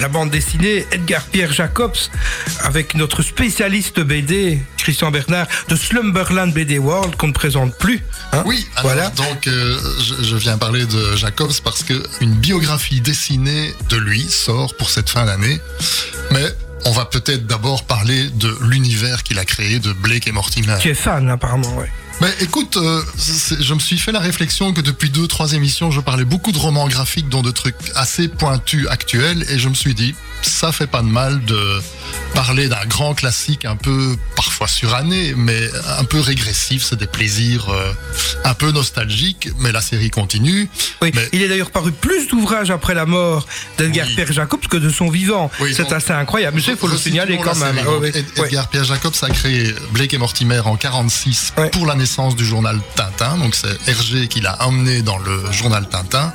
la bande dessinée Edgar Pierre Jacobs, avec notre spécialiste BD, Christian Bernard, de Slumberland BD World, qu'on ne présente plus. hein. Oui, alors, voilà. donc euh, je, je viens parler de Jacobs parce que une biographie dessinée de lui sort pour cette fin d'année. Mais on va peut-être d'abord parler de l'univers qu'il a créé de Blake et Mortimer. Tu es fan, apparemment, ouais. Mais écoute, euh, je me suis fait la réflexion que depuis deux, trois émissions, je parlais beaucoup de romans graphiques, dont de trucs assez pointus actuels, et je me suis dit, ça fait pas de mal de parler d'un grand classique un peu parfois suranné, mais un peu régressif. C'est des plaisirs euh, un peu nostalgiques, mais la série continue. Oui, il est d'ailleurs paru plus d'ouvrages après la mort d'Edgar Pierre Jacobs que de son vivant. Oui, C'est assez incroyable. Mais il faut le signaler quand même. série. Ouais. Ed- Edgar Pierre Jacobs a créé Blake et Mortimer en 46 pour la du journal Tintin. Donc c'est Hergé qui l'a emmené dans le journal Tintin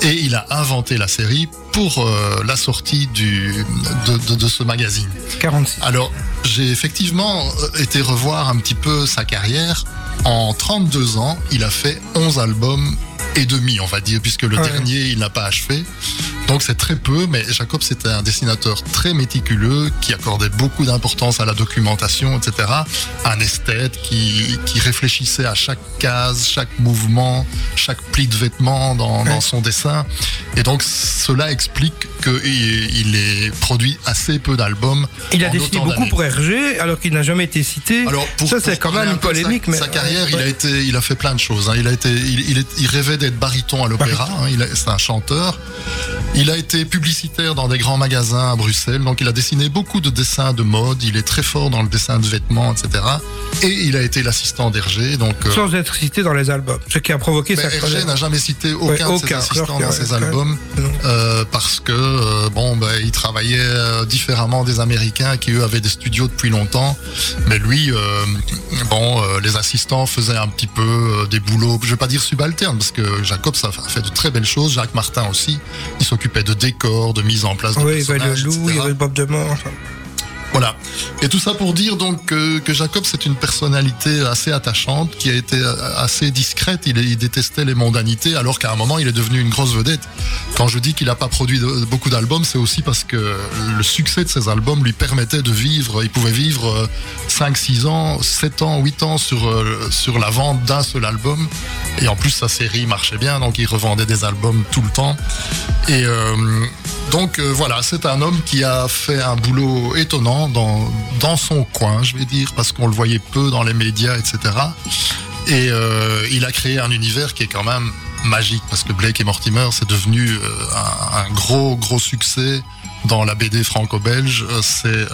et il a inventé la série pour euh, la sortie du, de, de- de ce magazine. 46. Alors j'ai effectivement euh, été revoir un petit peu sa carrière. En 32 ans, il a fait 11 albums et demi, on va dire, puisque le Ouais. dernier, il n'a pas achevé. Donc c'est très peu, mais Jacob c'était un dessinateur très méticuleux qui accordait beaucoup d'importance à la documentation, etc. Un esthète qui, qui réfléchissait à chaque case, chaque mouvement, chaque pli de vêtement dans, dans son dessin. Et donc cela explique qu'il il est produit assez peu d'albums. Il a dessiné beaucoup pour Hergé, alors qu'il n'a jamais été cité. Alors, pour, ça, c'est quand même un une de sa- polémique. mais Sa carrière, il a été, il a fait plein de choses. hein. Il a été, il, il, est- il rêvait d'être baryton à l'opéra. hein. C'est un chanteur. Il a été publicitaire dans des grands magasins à Bruxelles. Donc, il a dessiné beaucoup de dessins de mode. Il est très fort dans le dessin de vêtements, etc. Et il a été l'assistant d'Hergé. Donc, euh, Sans être cité dans les albums. Ce qui a provoqué mais sa Hergé n'a jamais cité aucun Ouais, de ses assistants que, dans ses ouais, albums euh, parce que euh, bon, ben, il travaillait euh, différemment des Américains qui eux avaient des studios depuis longtemps. Mais lui, euh, bon, les assistants faisaient un petit peu des boulots, je vais pas dire subalternes parce que Jacob ça a fait de très belles choses. Jacques Martin aussi, il s'occupait de décors, de mise en place de Oui, il y avait le loup, il y avait Bob de mort. Voilà. Et tout ça pour dire donc que, Jacob c'est une personnalité assez attachante qui a été euh, assez discrète. Il, est- il détestait les mondanités alors qu'à un moment il est devenu une grosse vedette. Quand je dis qu'il n'a pas produit beaucoup d'albums, c'est aussi parce que le succès de ses albums lui permettait de vivre. Il pouvait vivre euh, 5, 6 ans, 7 ans, 8 ans sur, euh, sur la vente d'un seul album. Et en plus sa série marchait bien, donc il revendait des albums tout le temps. Et euh, donc euh, voilà, c'est un homme qui a fait un boulot étonnant dans, dans son coin, je vais dire, parce qu'on le voyait peu dans les médias, etc. Et euh, il a créé un univers qui est quand même magique, parce que Blake et Mortimer, c'est devenu euh, un, un gros, gros succès dans la BD franco-belge. Euh, C'est euh,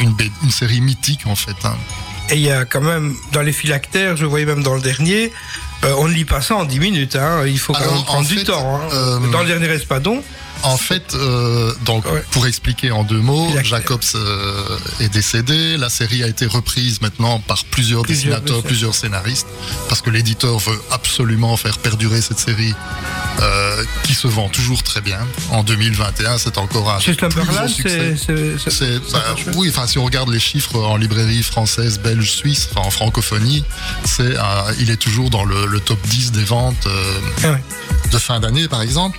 une, série mythique, en fait. hein. Et il y a quand même, dans les phylactères, je voyais même dans le dernier, on ne lit pas ça en 10 minutes. Hein. Il faut quand Alors, même prendre en du temps. hein. Dans le dernier Espadon, En fait, euh, donc pour expliquer en deux mots, Jacobs euh, est décédé. La série a été reprise maintenant par plusieurs, Plusieurs dessinateurs, plusieurs scénaristes, parce que l'éditeur veut absolument faire perdurer cette série euh, qui se vend toujours très bien. En 2021, c'est encore un Chez plus gros succès. c'est- bah, oui, enfin si on regarde les chiffres en librairie française, belge, suisse, enfin en francophonie, c'est il est toujours dans le, le top 10 des ventes euh, de fin d'année par exemple.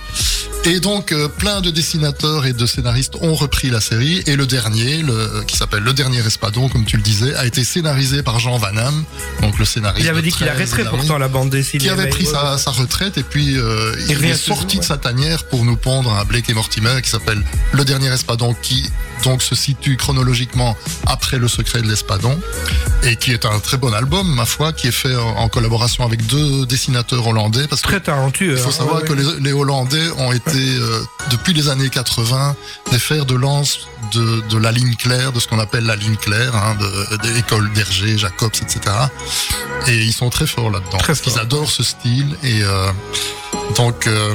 Et donc plein de dessinateurs et de scénaristes ont repris la série et le dernier, le, qui s'appelle Le Dernier Espadon, comme tu le disais, a été scénarisé par Jean Van Hamme, donc le scénariste. il avait dit qu'il 13 arrêterait pourtant la bande dessinée. qui avait pris sa, sa retraite et puis euh, il, est sorti toujours, de sa tanière pour nous pondre un Blake et Mortimer qui s'appelle Le Dernier Espadon qui donc se situe chronologiquement après Le Secret de l'Espadon et qui est un très bon album ma foi qui est fait en, collaboration avec deux dessinateurs hollandais parce que Très talentueux. il faut hein. savoir Ouais, que les, les Hollandais ont été, euh, depuis les années 80, des fers de lance de, de la ligne claire, de ce qu'on appelle la ligne claire, hein, de, de l'école d'Hergé, Jacobs, etc. Et ils sont très forts là-dedans. Parce qu'ils adorent ce style. Et euh, donc, euh,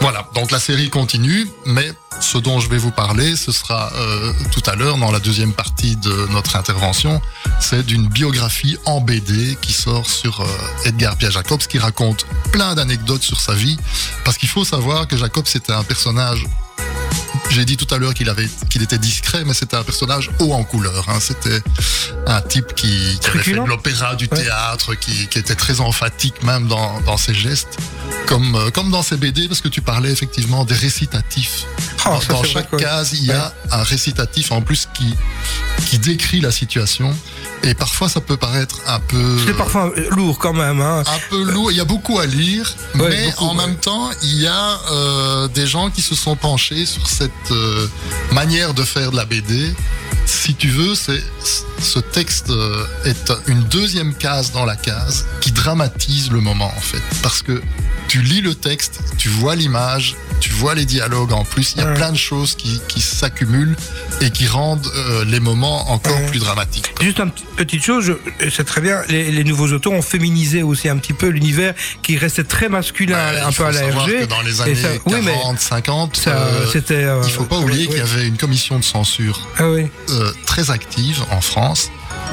voilà. Donc la série continue, mais ce dont je vais vous parler, ce sera euh, tout à l'heure dans la deuxième partie de notre intervention. C'est d'une biographie en BD qui sort sur euh, Edgar Pierre Jacobs, qui raconte plein d'anecdotes sur sa vie. Parce qu'il faut savoir que Jacobs c'était un personnage. J'ai dit tout à l'heure qu'il avait, qu'il était discret, mais c'était un personnage haut en couleur. hein. C'était un type qui, qui avait fait de l'opéra, du Ouais. théâtre, qui, qui était très emphatique même dans, dans ses gestes, comme, euh, comme dans ses BD, parce que tu parlais effectivement des récitatifs. Oh, dans vrai chaque que- case, il y a un récitatif en plus qui, qui décrit la situation. Et parfois, ça peut paraître un peu C'est parfois lourd quand même. Hein. un peu lourd. Il y a beaucoup à lire, Ouais, mais beaucoup, en même temps, il y a euh, des gens qui se sont penchés sur cette euh, manière de faire de la BD. Si tu veux, c'est ce texte euh, est une deuxième case dans la case qui dramatise le moment en fait, parce que tu lis le texte, tu vois l'image, tu vois les dialogues en plus. Il y a plein de choses qui, qui s'accumulent et qui rendent euh, les moments encore plus dramatiques. Juste une petite chose, c'est très bien, les, les nouveaux auteurs ont féminisé aussi un petit peu l'univers qui restait très masculin, Ouais, un peu à la RG. que dans les années ça- oui, mais 40, 50, ça, euh, euh, il faut pas oublier oui, qu'il y avait une commission de censure Ah oui. Euh, très active en France.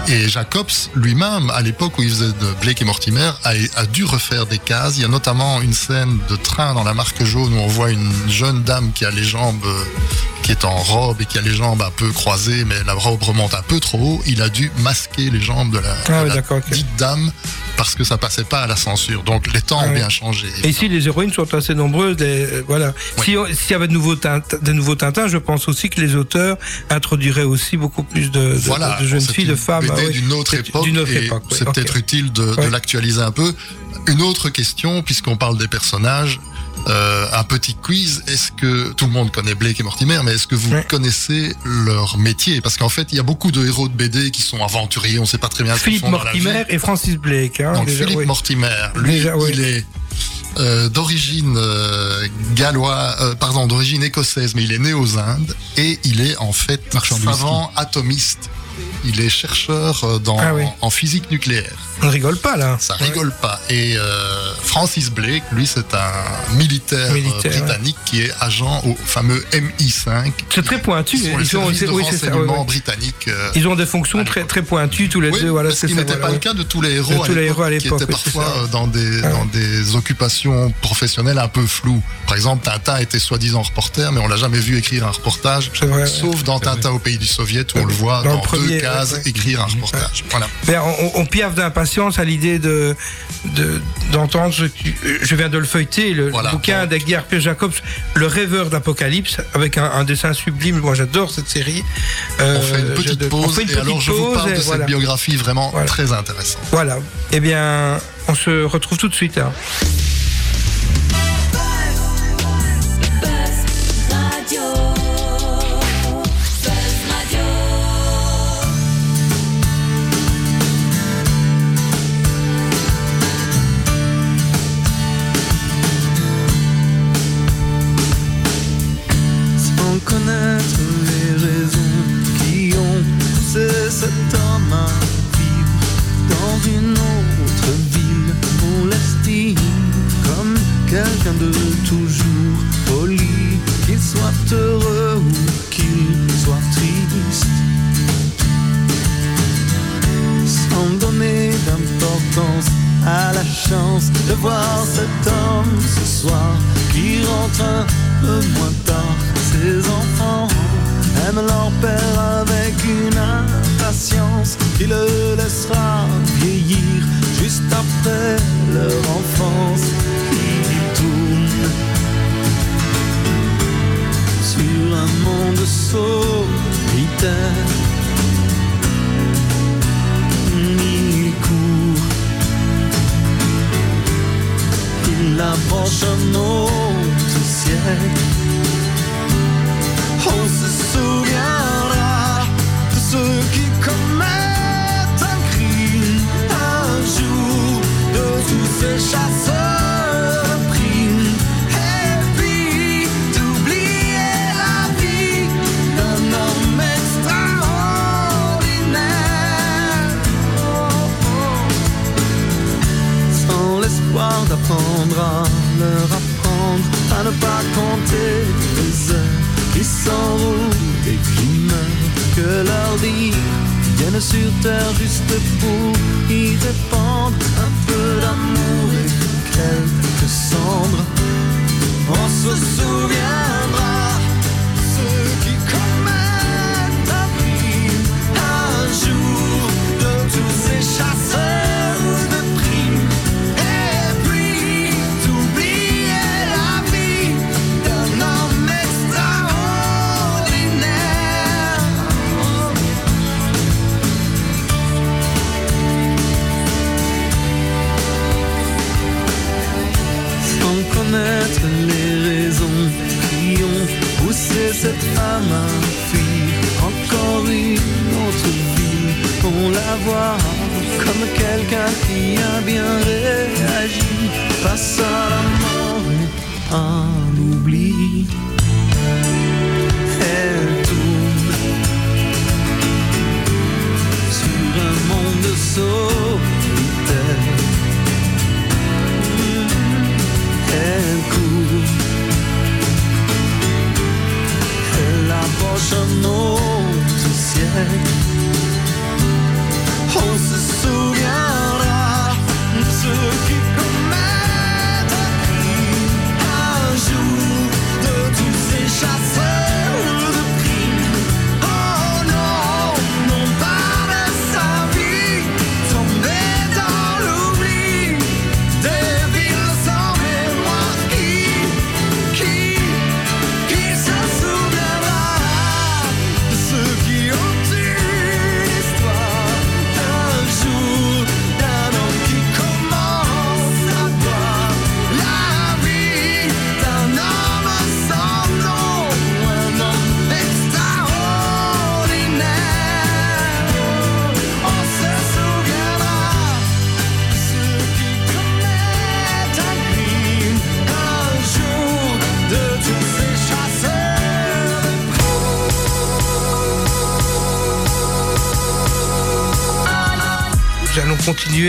Et Jacobs lui-même, à l'époque où il faisait de Blake et Mortimer, a, a dû refaire des cases. Il y a notamment une scène de train dans la marque jaune où on voit une jeune dame qui a les jambes, euh, qui est en robe et qui a les jambes un peu croisées, mais la robe remonte un peu trop haut. Il a dû masquer les jambes de la, Ah de la dite dame parce que ça passait pas à la censure. Donc les temps ont bien changé. Et ici, les héroïnes sont assez nombreuses. les- euh, voilà. Oui. Si S'il y avait de nouveaux, Tintin, de nouveaux Tintins, je pense aussi que les auteurs introduiraient aussi beaucoup plus de, de- voilà, de jeunes filles, de femmes. Ah oui. d'une autre époque. Oui, C'est peut-être utile de, l'actualiser un peu. Une autre question, puisqu'on parle des personnages, euh, un petit quiz. Est-ce que tout le monde connaît Blake et Mortimer, mais est-ce que vous connaissez leur métier? Parce qu'en fait, il y a beaucoup de héros de BD qui sont aventuriers. On ne sait pas très bien ce qu'ils Philippe dans la vie. Mortimer et Francis Blake. Hein, Donc déjà, Philippe oui. Mortimer, lui, Déjà, oui. il est euh, d'origine euh, gallois, euh, pardon, d'origine écossaise, mais il est né aux Indes et il est en fait Marchand savant atomiste. Il est chercheur euh, dans, Ah oui. en physique nucléaire. On ne rigole pas là. Ça rigole pas. Et euh, Francis Blake, lui, c'est un militaire, euh, Militaire, britannique qui est agent au fameux MI5. C'est très pointu. Ils ont, c'est- de oui, ça, ouais, euh, Ils ont des fonctions très, très pointues tous les oui, deux. Voilà, ça, n'était voilà, pas le cas de tous les héros, De à tous les héros à qui l'époque, étaient oui, c'est parfois euh, dans des, Ouais. dans des occupations professionnelles un peu floues. Par exemple, Tintin était soi-disant reporter, mais on l'a jamais vu écrire un reportage, vrai, sauf dans Tintin au pays du Soviet où on le voit Dans dans, le premier, deux cases ouais, ouais. écrire un reportage. Voilà. On, on piaffe d'impatience à l'idée de de- d'entendre. tu- je viens de le feuilleter, le Voilà. bouquin d'Edgar P. Jacobs, Le rêveur d'Apocalypse, avec un, un dessin sublime. Moi, j'adore cette série. Euh, On fait une petite on pause fait une et alors je vous parle de cette biographie vraiment Voilà. très intéressante. Voilà. Eh bien, on se retrouve tout de suite. hein. Monde solitaire.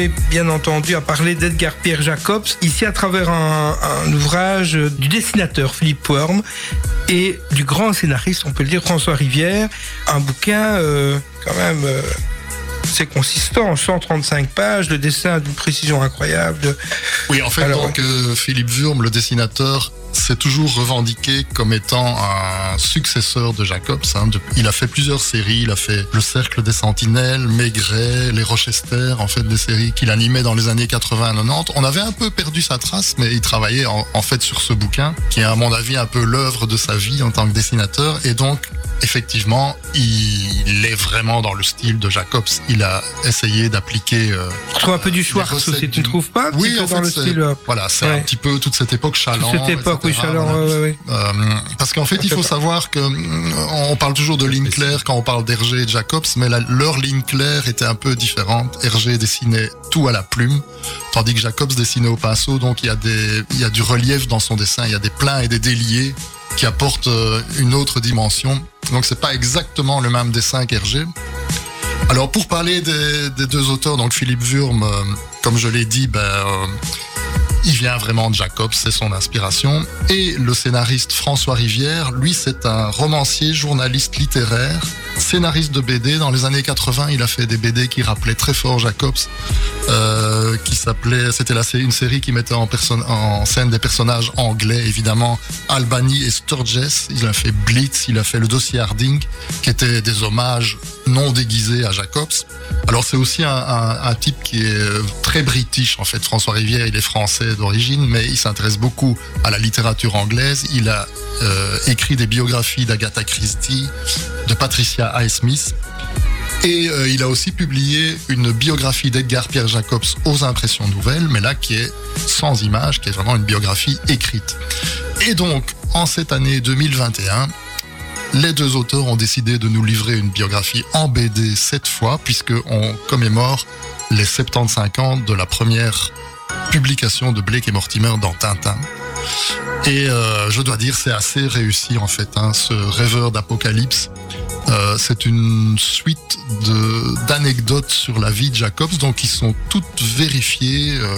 Bien entendu, à parler d'Edgar Pierre Jacobs, ici à travers un, un ouvrage du dessinateur Philippe Worm et du grand scénariste, on peut le dire, François Rivière. Un bouquin euh, quand même euh, c'est consistant, 135 pages, le dessin d'une précision incroyable. Oui, en fait, Alors, donc euh, Philippe Wurm, le dessinateur, s'est toujours revendiqué comme étant un successeur de Jacobs. hein. Il a fait plusieurs séries. Il a fait Le Cercle des Sentinelles, Maigret, Les Rochester, en fait, des séries qu'il animait dans les années 80-90. On avait un peu perdu sa trace, mais il travaillait en, en fait sur ce bouquin, qui est à mon avis un peu l'œuvre de sa vie en tant que dessinateur. Et donc, effectivement, il est vraiment dans le style de Jacobs. Il a essayé d'appliquer... euh, Je trouve un peu du Schwartz aussi, tu ne trouves pas un Oui, dans le style euh, Voilà, c'est Ouais. un petit peu toute cette époque Chaland. Toute cette époque, oui, Chaland, voilà. ouais, ouais, ouais. Euh, parce qu'en fait, il faut savoir que on parle toujours de ligne claire quand on parle d'Hergé et de Jacobs, mais la- leur ligne claire était un peu différente. Hergé dessinait tout à la plume, tandis que Jacobs dessinait au pinceau, donc il y a des, il y a du relief dans son dessin, il y a des pleins et des déliés qui apportent euh, une autre dimension. Donc c'est pas exactement le même dessin qu'Hergé. Alors pour parler des, deux auteurs, donc Philippe Wurm, euh, comme je l'ai dit, ben, euh, il vient vraiment de Jacobs, c'est son inspiration. Et le scénariste François Rivière, lui, c'est un romancier, journaliste littéraire, scénariste de BD. Dans les années 80, il a fait des BD qui rappelaient très fort Jacobs, euh, qui s'appelait, c'était une série qui mettait en, scène des personnages anglais, évidemment, Albany et Sturges. Il a fait Blitz, il a fait le dossier Harding, qui étaient des hommages non déguisés à Jacobs. Alors c'est aussi un, type qui est euh, très british en fait. François Rivière, il est français d'origine, mais il s'intéresse beaucoup à la littérature anglaise. Il a euh, écrit des biographies d'Agatha Christie, de Patricia Highsmith. Et euh, il a aussi publié une biographie d'Edgar Pierre Jacobs aux impressions nouvelles, mais là qui est sans image, qui est vraiment une biographie écrite. Et donc, en cette année 2021, les deux auteurs ont décidé de nous livrer une biographie en BD cette fois, puisqu'on commémore les 75 ans de la première publication de Blake et Mortimer dans Tintin. Et euh, je dois dire, c'est assez réussi en fait, hein, ce rêveur d'apocalypse. Euh, c'est une suite d'anecdotes sur la vie de Jacobs, donc qui sont toutes vérifiées euh,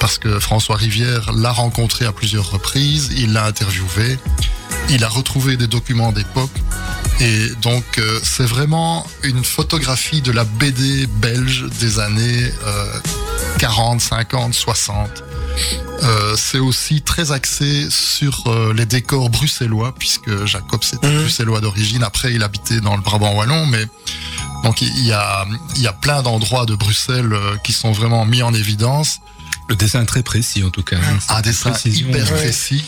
parce que François Rivière l'a rencontré à plusieurs reprises, il l'a interviewé, il a retrouvé des documents d'époque. Et donc, euh, c'est vraiment une photographie de la BD belge des années euh, 40, 50, 60. Euh, c'est aussi très axé sur euh, les décors bruxellois, puisque Jacob c'était bruxellois d'origine. Après, il habitait dans le Brabant wallon, mais donc il y a, il y a plein d'endroits de Bruxelles euh, qui sont vraiment mis en évidence. Le dessin est très précis en tout cas. hein. Un dessin Précision, hyper ouais. précis.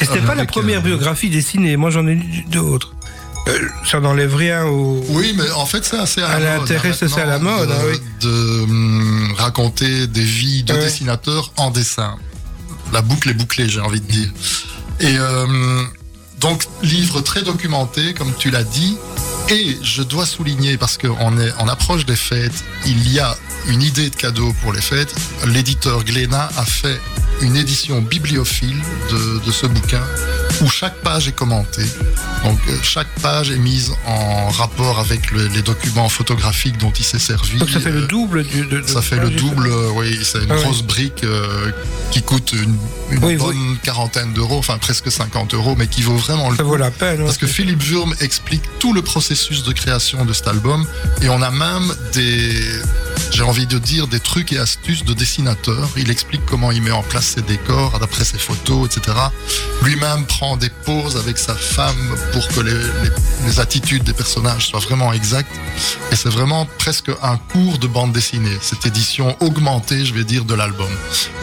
Et c'était pas la première euh, biographie dessinée. Moi, j'en ai lu d'autres. Euh, ça n'enlève rien au. Oui, mais en fait, c'est assez à, À la mode. l'intérêt, hein, c'est à la mode, de, hein, oui. de, hum, raconter des vies de Ouais. dessinateurs en dessin. La boucle est bouclée, j'ai envie de dire. Et euh, donc, livre très documenté, comme tu l'as dit. Et je dois souligner, parce qu'on est en approche des fêtes, il y a une idée de cadeau pour les fêtes. L'éditeur Glénat a fait une édition bibliophile de, de ce bouquin où chaque page est commentée. Donc euh, chaque page est mise en rapport avec le- les documents photographiques dont il s'est servi. Donc ça fait Euh, le double du. de- ça fait le double, euh, oui, c'est une Ah grosse brique euh, qui coûte une, une Oui, bonne quarantaine d'euros, enfin presque 50 euros, mais qui vaut vraiment le Ça coup. vaut la peine. Parce que Philippe Wurm explique tout le processus de création de cet album et on a même des, j'ai envie de dire, des trucs et astuces de dessinateur. Il explique comment il met en place ses décors d'après ses photos, etc. Lui-même prend des pauses avec sa femme pour que les, les- les attitudes des personnages soient vraiment exactes. Et c'est vraiment presque un cours de bande dessinée, cette édition augmentée, je vais dire, de l'album.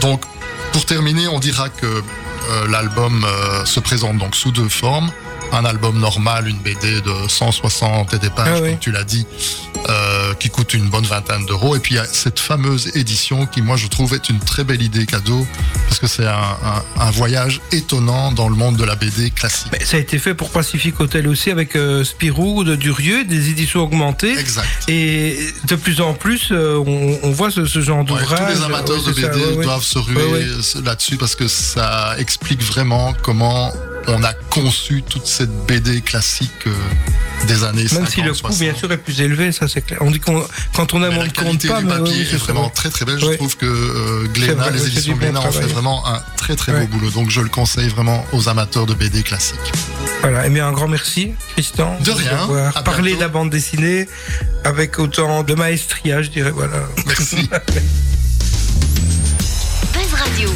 Donc, pour terminer, on dira que euh, l'album euh, se présente donc sous deux formes. Un album normal, une BD de 160 et des pages, Ah oui. comme tu l'as dit, euh, qui coûte une bonne vingtaine d'euros. Et puis il y a cette fameuse édition qui, moi, je trouve est une très belle idée cadeau, parce que c'est un, un- un voyage étonnant dans le monde de la BD classique. Mais ça a été fait pour Pacific Hotel aussi avec euh, Spirou de Durieux, des éditions augmentées. Exact. Et de plus en plus, euh, on, on voit ce, ce genre Ouais, d'ouvrage. tous les amateurs Ouais, de ça, BD ouais, doivent se ruer là-dessus parce que ça explique vraiment comment on a conçu toute cette BD classique euh, des années Même 50, si le coût, 60. bien sûr, est plus élevé, ça c'est clair. On dit qu'on quand on aime, Mais on la ne compte pas, du mais papier oui, est vraiment très très belle. Je Ouais. trouve que euh, C'est Glénat, vrai, les éditions Glénat ont fait vraiment un très très Ouais. beau boulot. Donc je le conseille vraiment aux amateurs de BD classique. Voilà, et bien un grand merci, Tristan. De rien, d'avoir à parlé bientôt. de la bande dessinée avec autant de maestria, je dirais, voilà. *laughs* Merci. *laughs* Buzz Radio.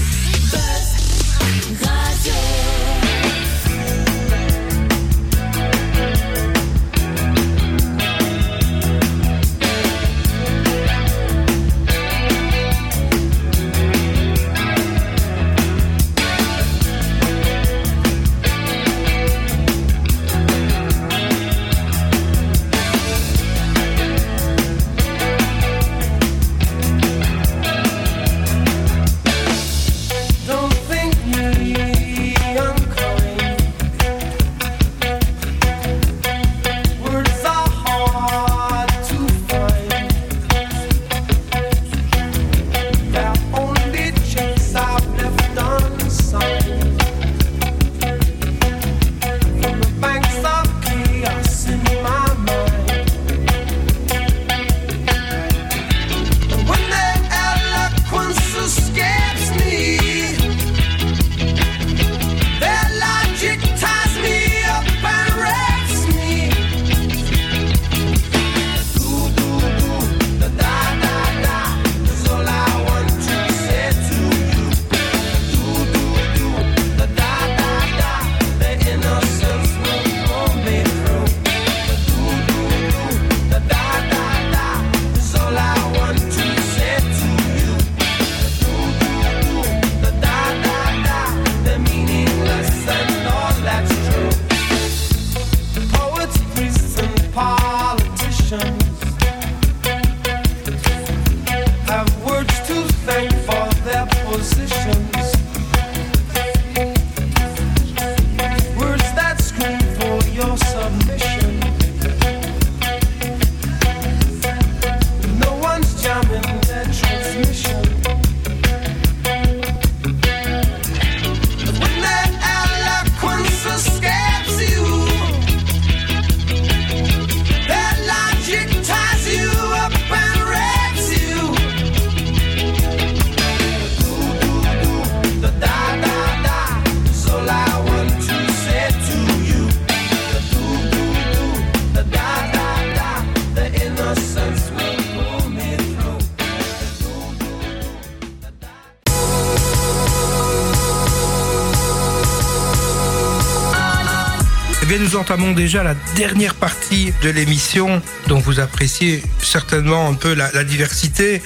Entamons déjà la dernière partie de l'émission, dont vous appréciez certainement un peu la, la diversité.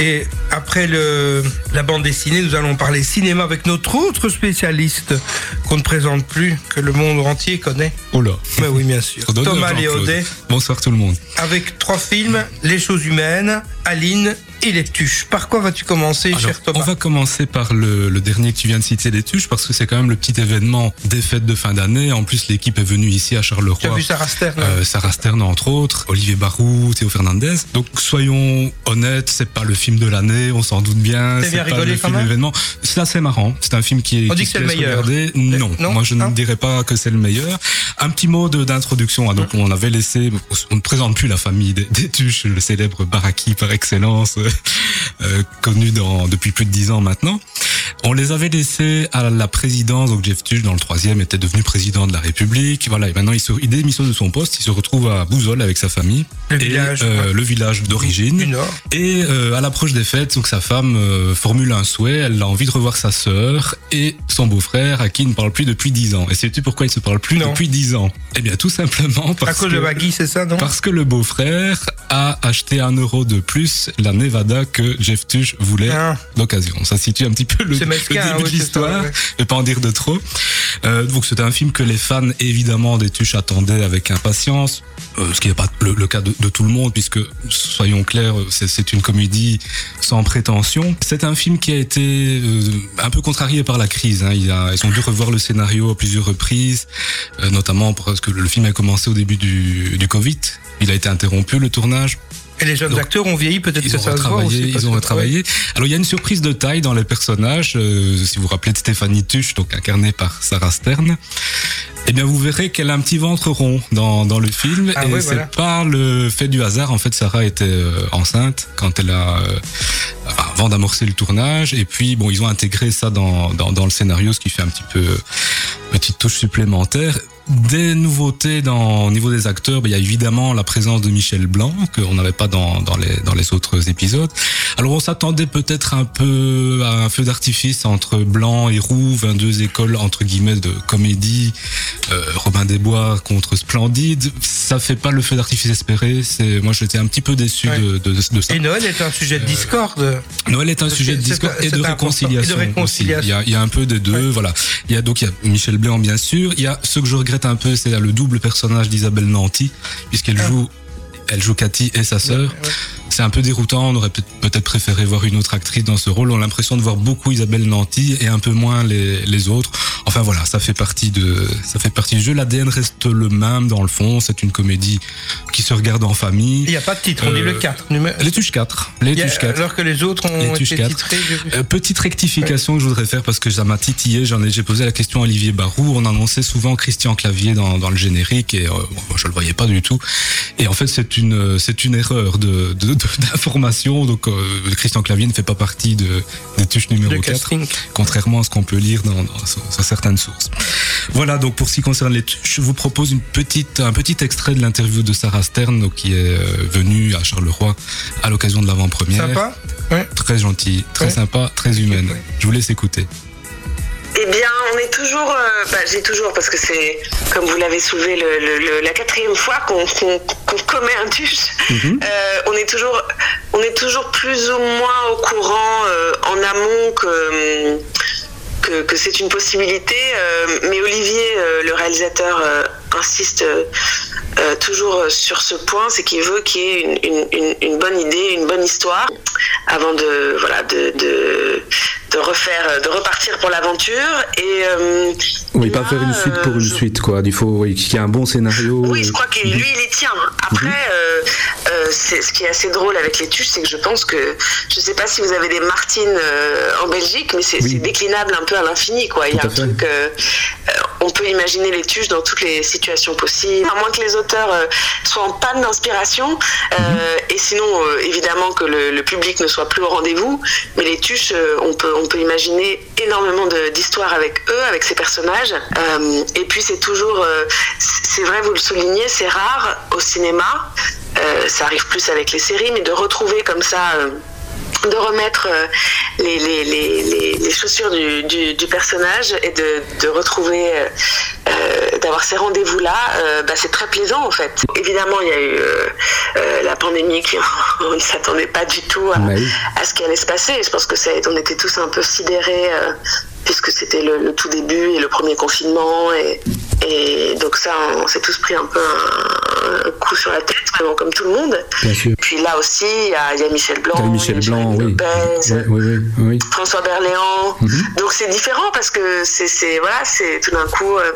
Et après le, la bande dessinée, nous allons parler cinéma avec notre autre spécialiste qu'on ne présente plus, que le monde entier connaît. Oh là. Mais oui, bien sûr. Thomas. Léodet, Bonsoir tout le monde. avec trois films Les choses humaines, Aline et Les tuches. Par quoi vas-tu commencer, Alors, cher Thomas on va commencer par le, le dernier que tu viens de citer, les tuches, parce que c'est quand même le petit événement des fêtes de fin d'année. En plus, l'équipe est venue ici à Charleroi. Tu as vu Sarah Stern hein Euh, Sarah Stern entre autres, Olivier Barou, Théo Fernandez. Donc soyons honnêtes, c'est pas le film de l'année, on s'en doute bien. C'est pas rigolé le quand film même événement. C'est assez marrant. C'est un film qui est. On dit que c'est le meilleur. Non, Non moi je Hein ne dirais pas que c'est le meilleur. Un petit mot d'introduction. hein. Donc on avait laissé, on ne présente plus la famille des, des Tuches, le célèbre Baraki par excellence, *laughs* euh, connu dans, depuis plus de dix ans maintenant. On les avait laissés à la présidence, donc Jeff Tuch, dans le troisième, était devenu président de la République. Voilà, et maintenant il, se, il démissionne de son poste, il se retrouve à Bouzol avec sa famille. Le Et, village, euh, ouais. le village d'origine. Et euh, à l'approche des fêtes, donc sa femme euh, formule un souhait, elle a envie de revoir sa sœur et son beau-frère à qui il ne parle plus depuis 10 ans. Et sais-tu pourquoi il se parle plus Non. depuis 10 ans? Eh bien tout simplement parce À cause que de Maggie, c'est ça, non? parce que le beau-frère a acheté un euro de plus la Nevada que Jeff Tuch voulait Ah. d'occasion. Ça situe un petit peu le, le début oui, de l'histoire. ouais. Je vais pas en dire de trop. Euh, donc c'était un film que les fans évidemment des Tuches attendaient avec impatience. Euh, ce qui n'est pas le, le cas de, de tout le monde puisque soyons clairs, c'est, une comédie sans prétention. C'est un film qui a été euh, un peu contrarié par la crise. Hein. A, ils ont dû revoir le scénario à plusieurs reprises, euh, notamment parce que le film a commencé au début du, du Covid. Il a été interrompu le tournage. Et les jeunes Donc, acteurs ont vieilli, peut-être Ils que ont ça se voit retravaillé, aussi. parce ils ont retravaillé. Alors il y a une surprise de taille dans les personnages. euh, si vous vous rappelez de Stéphanie Tuche, donc incarnée par Sarah Stern, eh bien vous verrez qu'elle a un petit ventre rond dans, dans le film. Ah et oui, c'est voilà. pas le fait du hasard. En fait, Sarah était euh, enceinte quand elle a, euh, avant d'amorcer le tournage. Et puis bon, ils ont intégré ça dans, dans, dans le scénario, ce qui fait un petit peu petite touche supplémentaire. Des nouveautés dans, au niveau des acteurs, ben, il y a évidemment la présence de Michel Blanc, qu'on n'avait pas dans, dans, les, dans les autres épisodes. Alors on s'attendait peut-être un peu à un feu d'artifice entre Blanc et hein, deux écoles entre guillemets de comédie, euh, Robin des Bois contre Splendide. Ça fait pas le feu d'artifice espéré. C'est moi j'étais un petit peu déçu Ouais. de, de, de ça. Et Noël est un sujet de discorde. Noël est un sujet de c'est et de réconciliation. Et de réconciliation. aussi. Il y a, il y a un peu des deux, voilà. Il y a donc il y a Michel Blanc bien sûr. Il y a ce que je regrette un peu, c'est le double personnage d'Isabelle Nanty, puisqu'elle Ah. joue, elle joue Cathy et sa sœur. C'est un peu déroutant. On aurait peut- peut-être préféré voir une autre actrice dans ce rôle. On a l'impression de voir beaucoup Isabelle Nanty et un peu moins les, les autres. Enfin voilà, ça fait partie de, ça fait partie du jeu. L'ADN reste le même dans le fond. C'est une comédie qui se regarde en famille. Il n'y a pas de titre, on dit Euh, le 4. numéro- Les touches 4. Les a- touches 4. Alors que les autres ont Les été touches 4. titrés. Euh, petite rectification que je voudrais faire parce que ça m'a titillé. J'en ai, j'ai posé la question à Olivier Barou. On annonçait souvent Christian Clavier dans, dans le générique et euh, je le voyais pas du tout. Et en fait, c'est une, c'est une erreur de, d'information. Donc, euh, Christian Clavier ne fait pas partie de, des touches numéro De 4 casting. contrairement à ce qu'on peut lire dans, certaines sources. Voilà, donc pour ce qui concerne les touches, je vous propose une petite, un petit extrait de l'interview de Sarah Stern, donc, qui est euh, venue à Charleroi à l'occasion de l'avant-première. Sympa Ouais. Très gentil, très Ouais. sympa, très humaine. Je vous laisse écouter. Eh bien, on est toujours, euh, bah, j'ai toujours, parce que c'est, comme vous l'avez soulevé, le, le- le- la quatrième fois qu'on commet un tuche. Euh, on est toujours, on est toujours plus ou moins au courant euh, en amont que, que, que c'est une possibilité. mais Olivier, le réalisateur, insiste toujours sur ce point, c'est qu'il veut qu'il y ait une, une- une- une bonne idée, une bonne histoire, avant de, voilà, de, de, de refaire, de repartir pour l'aventure. Et euh, Oui, pas faire une suite pour une suite, quoi. Il faut oui, qu'il y ait un bon scénario. oui, je crois que lui, il y tient. Après, euh, euh, c'est ce qui est assez drôle avec les tuches, c'est que je pense que, je sais pas si vous avez des Martines euh, en Belgique, mais c'est déclinable un peu à l'infini, quoi. Il y a un fait. truc, euh, euh, on peut imaginer les tuches dans toutes les situations possibles, à moins que les auteurs euh, soient en panne d'inspiration, euh, et sinon, euh, évidemment, que le, le public ne soit plus au rendez-vous. Mais les tuches, euh, on peut, on peut imaginer énormément d'histoires avec eux, avec ces personnages. Euh, et puis c'est toujours, euh, c'est vrai, vous le soulignez, c'est rare au cinéma. Euh, ça arrive plus avec les séries, mais de retrouver comme ça. De remettre euh, les, les, les, chaussures du, du, du personnage et de, de retrouver euh, euh, d'avoir ces rendez-vous-là, euh, bah, c'est très plaisant en fait. Évidemment, il y a eu euh, la pandémie qui *laughs* on ne s'attendait pas du tout à, Bah oui. à ce qui allait se passer. Je pense que ça, on était tous un peu sidérés puisque c'était le, le tout début et le premier confinement et, et donc ça, on s'est tous pris un peu un, un coup sur la tête, vraiment comme tout le monde. Bien sûr. Puis là aussi, il y a, il y a Michel Blanc, Michel Blanc, oui. Lopez, Oui, oui, oui, oui. François Berléand. Mhm. Donc c'est différent parce que c'est, c'est voilà, c'est tout d'un coup. euh,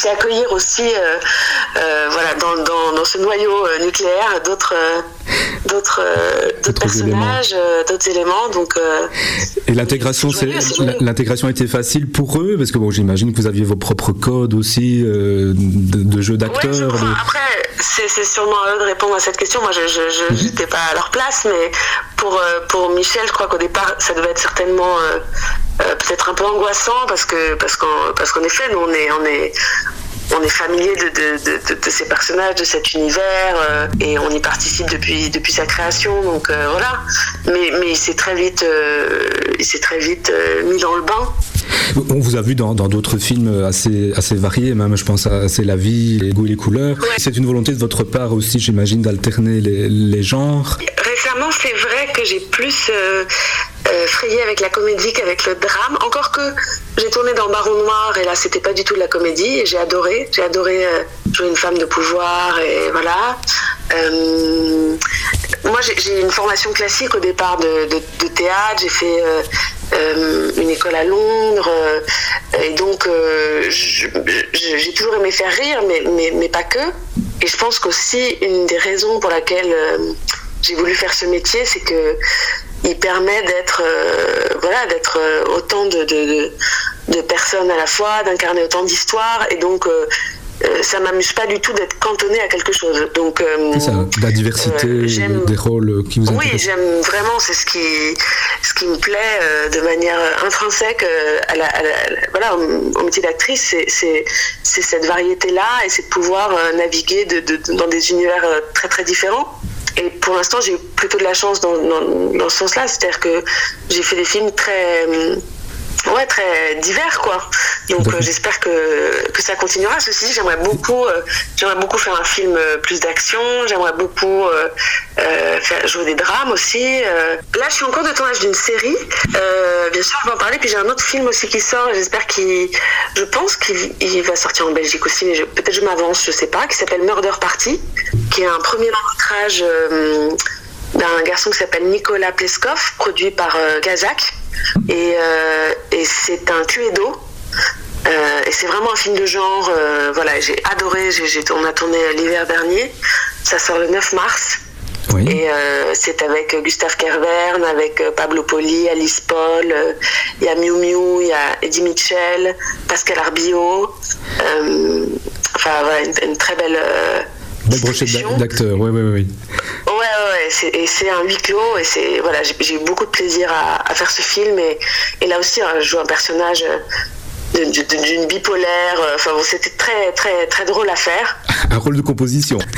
c'est accueillir aussi, euh, euh, voilà, dans, dans, dans ce noyau euh, nucléaire, d'autres, d'autres, personnages, d'autres éléments. Donc, Et l'intégration, l'intégration a été facile pour eux parce que bon, j'imagine que vous aviez vos propres codes aussi de, de jeu d'acteurs. Ouais, de- Après, c'est sûrement à eux de répondre à cette question. Moi, je je- Mhm. n'étais pas à leur place, mais pour, pour Michel, je crois qu'au départ, ça devait être certainement euh, euh, peut-être un peu angoissant parce que parce qu'en parce qu'en effet, nous, on est on est on est familier de, de, de, de- ces personnages, de cet univers, euh, et on y participe depuis, depuis sa création, donc euh, voilà. Mais, mais il s'est très vite, euh, il très vite euh, mis dans le bain. On vous a vu dans dans d'autres films assez, assez variés, même je pense à C'est la vie, les goûts et les couleurs. C'est une volonté de votre part aussi, j'imagine, d'alterner les, les genres. Récemment, c'est vrai que j'ai plus euh, frayé avec la comédie qu'avec le drame. Encore que j'ai tourné dans Baron Noir et là, c'était pas du tout de la comédie et j'ai adoré. J'ai adoré euh, jouer une femme de pouvoir et voilà. Euh, moi, j'ai- une formation classique au départ de, théâtre. J'ai fait euh, une école à Londres et donc j'ai toujours aimé faire rire, mais, mais, pas que. Et je pense qu'aussi une des raisons pour laquelle j'ai voulu faire ce métier, c'est que il permet d'être euh, voilà d'être euh, autant de, de, personnes à la fois, d'incarner autant d'histoires et donc euh, euh, ça m'amuse pas du tout d'être cantonné à quelque chose. Donc euh, ça, la diversité des rôles qui vous oui, intéressent. j'aime vraiment, c'est ce qui, ce qui me plaît de manière intrinsèque à la, à la- voilà, au, métier d'actrice, c'est, cette variété-là et c'est de pouvoir naviguer de, dans des univers très très différents. Et pour l'instant, j'ai eu plutôt de la chance dans, dans, dans ce sens-là, c'est-à-dire que j'ai fait des films très, euh, ouais, très divers, quoi. Donc euh, j'espère que, que ça continuera. Ceci dit, j'aimerais beaucoup, euh, j'aimerais beaucoup faire un film euh, plus d'action. J'aimerais beaucoup faire jouer des drames aussi. Là, je suis en cours de tournage d'une série. Bien sûr, je vais en parler. Puis j'ai un autre film aussi qui sort. J'espère qu'il, je pense qu'il il va sortir en Belgique aussi, mais peut-être je m'avance, je sais pas. Qui s'appelle Murder Party, qui est un premier long métrage. euh, d'un garçon qui s'appelle Nicolas Pleskov, produit par euh, Gazak. Et, euh, et c'est un tué-d'eau. Euh, et c'est vraiment un film de genre. euh, voilà, j'ai adoré. On a tourné l'hiver dernier. Ça sort le 9 mars. Et euh, c'est avec Gustave Kervern, avec Pablo Poli, Alice Paul, il y a Miu Miu, il y a Eddie Mitchell, Pascal Arbio. Enfin, voilà, une, une très belle. Belle brochette d'a- d'acteurs, oui, oui, oui. Ouais, ouais, ouais. c'est- Et c'est un huis clos et c'est voilà, j'ai eu beaucoup de plaisir à, à faire ce film et, et là aussi, hein, je joue un personnage euh, d'une bipolaire. euh, Enfin, bon, c'était très, très, très drôle à faire. Un rôle de composition. *laughs*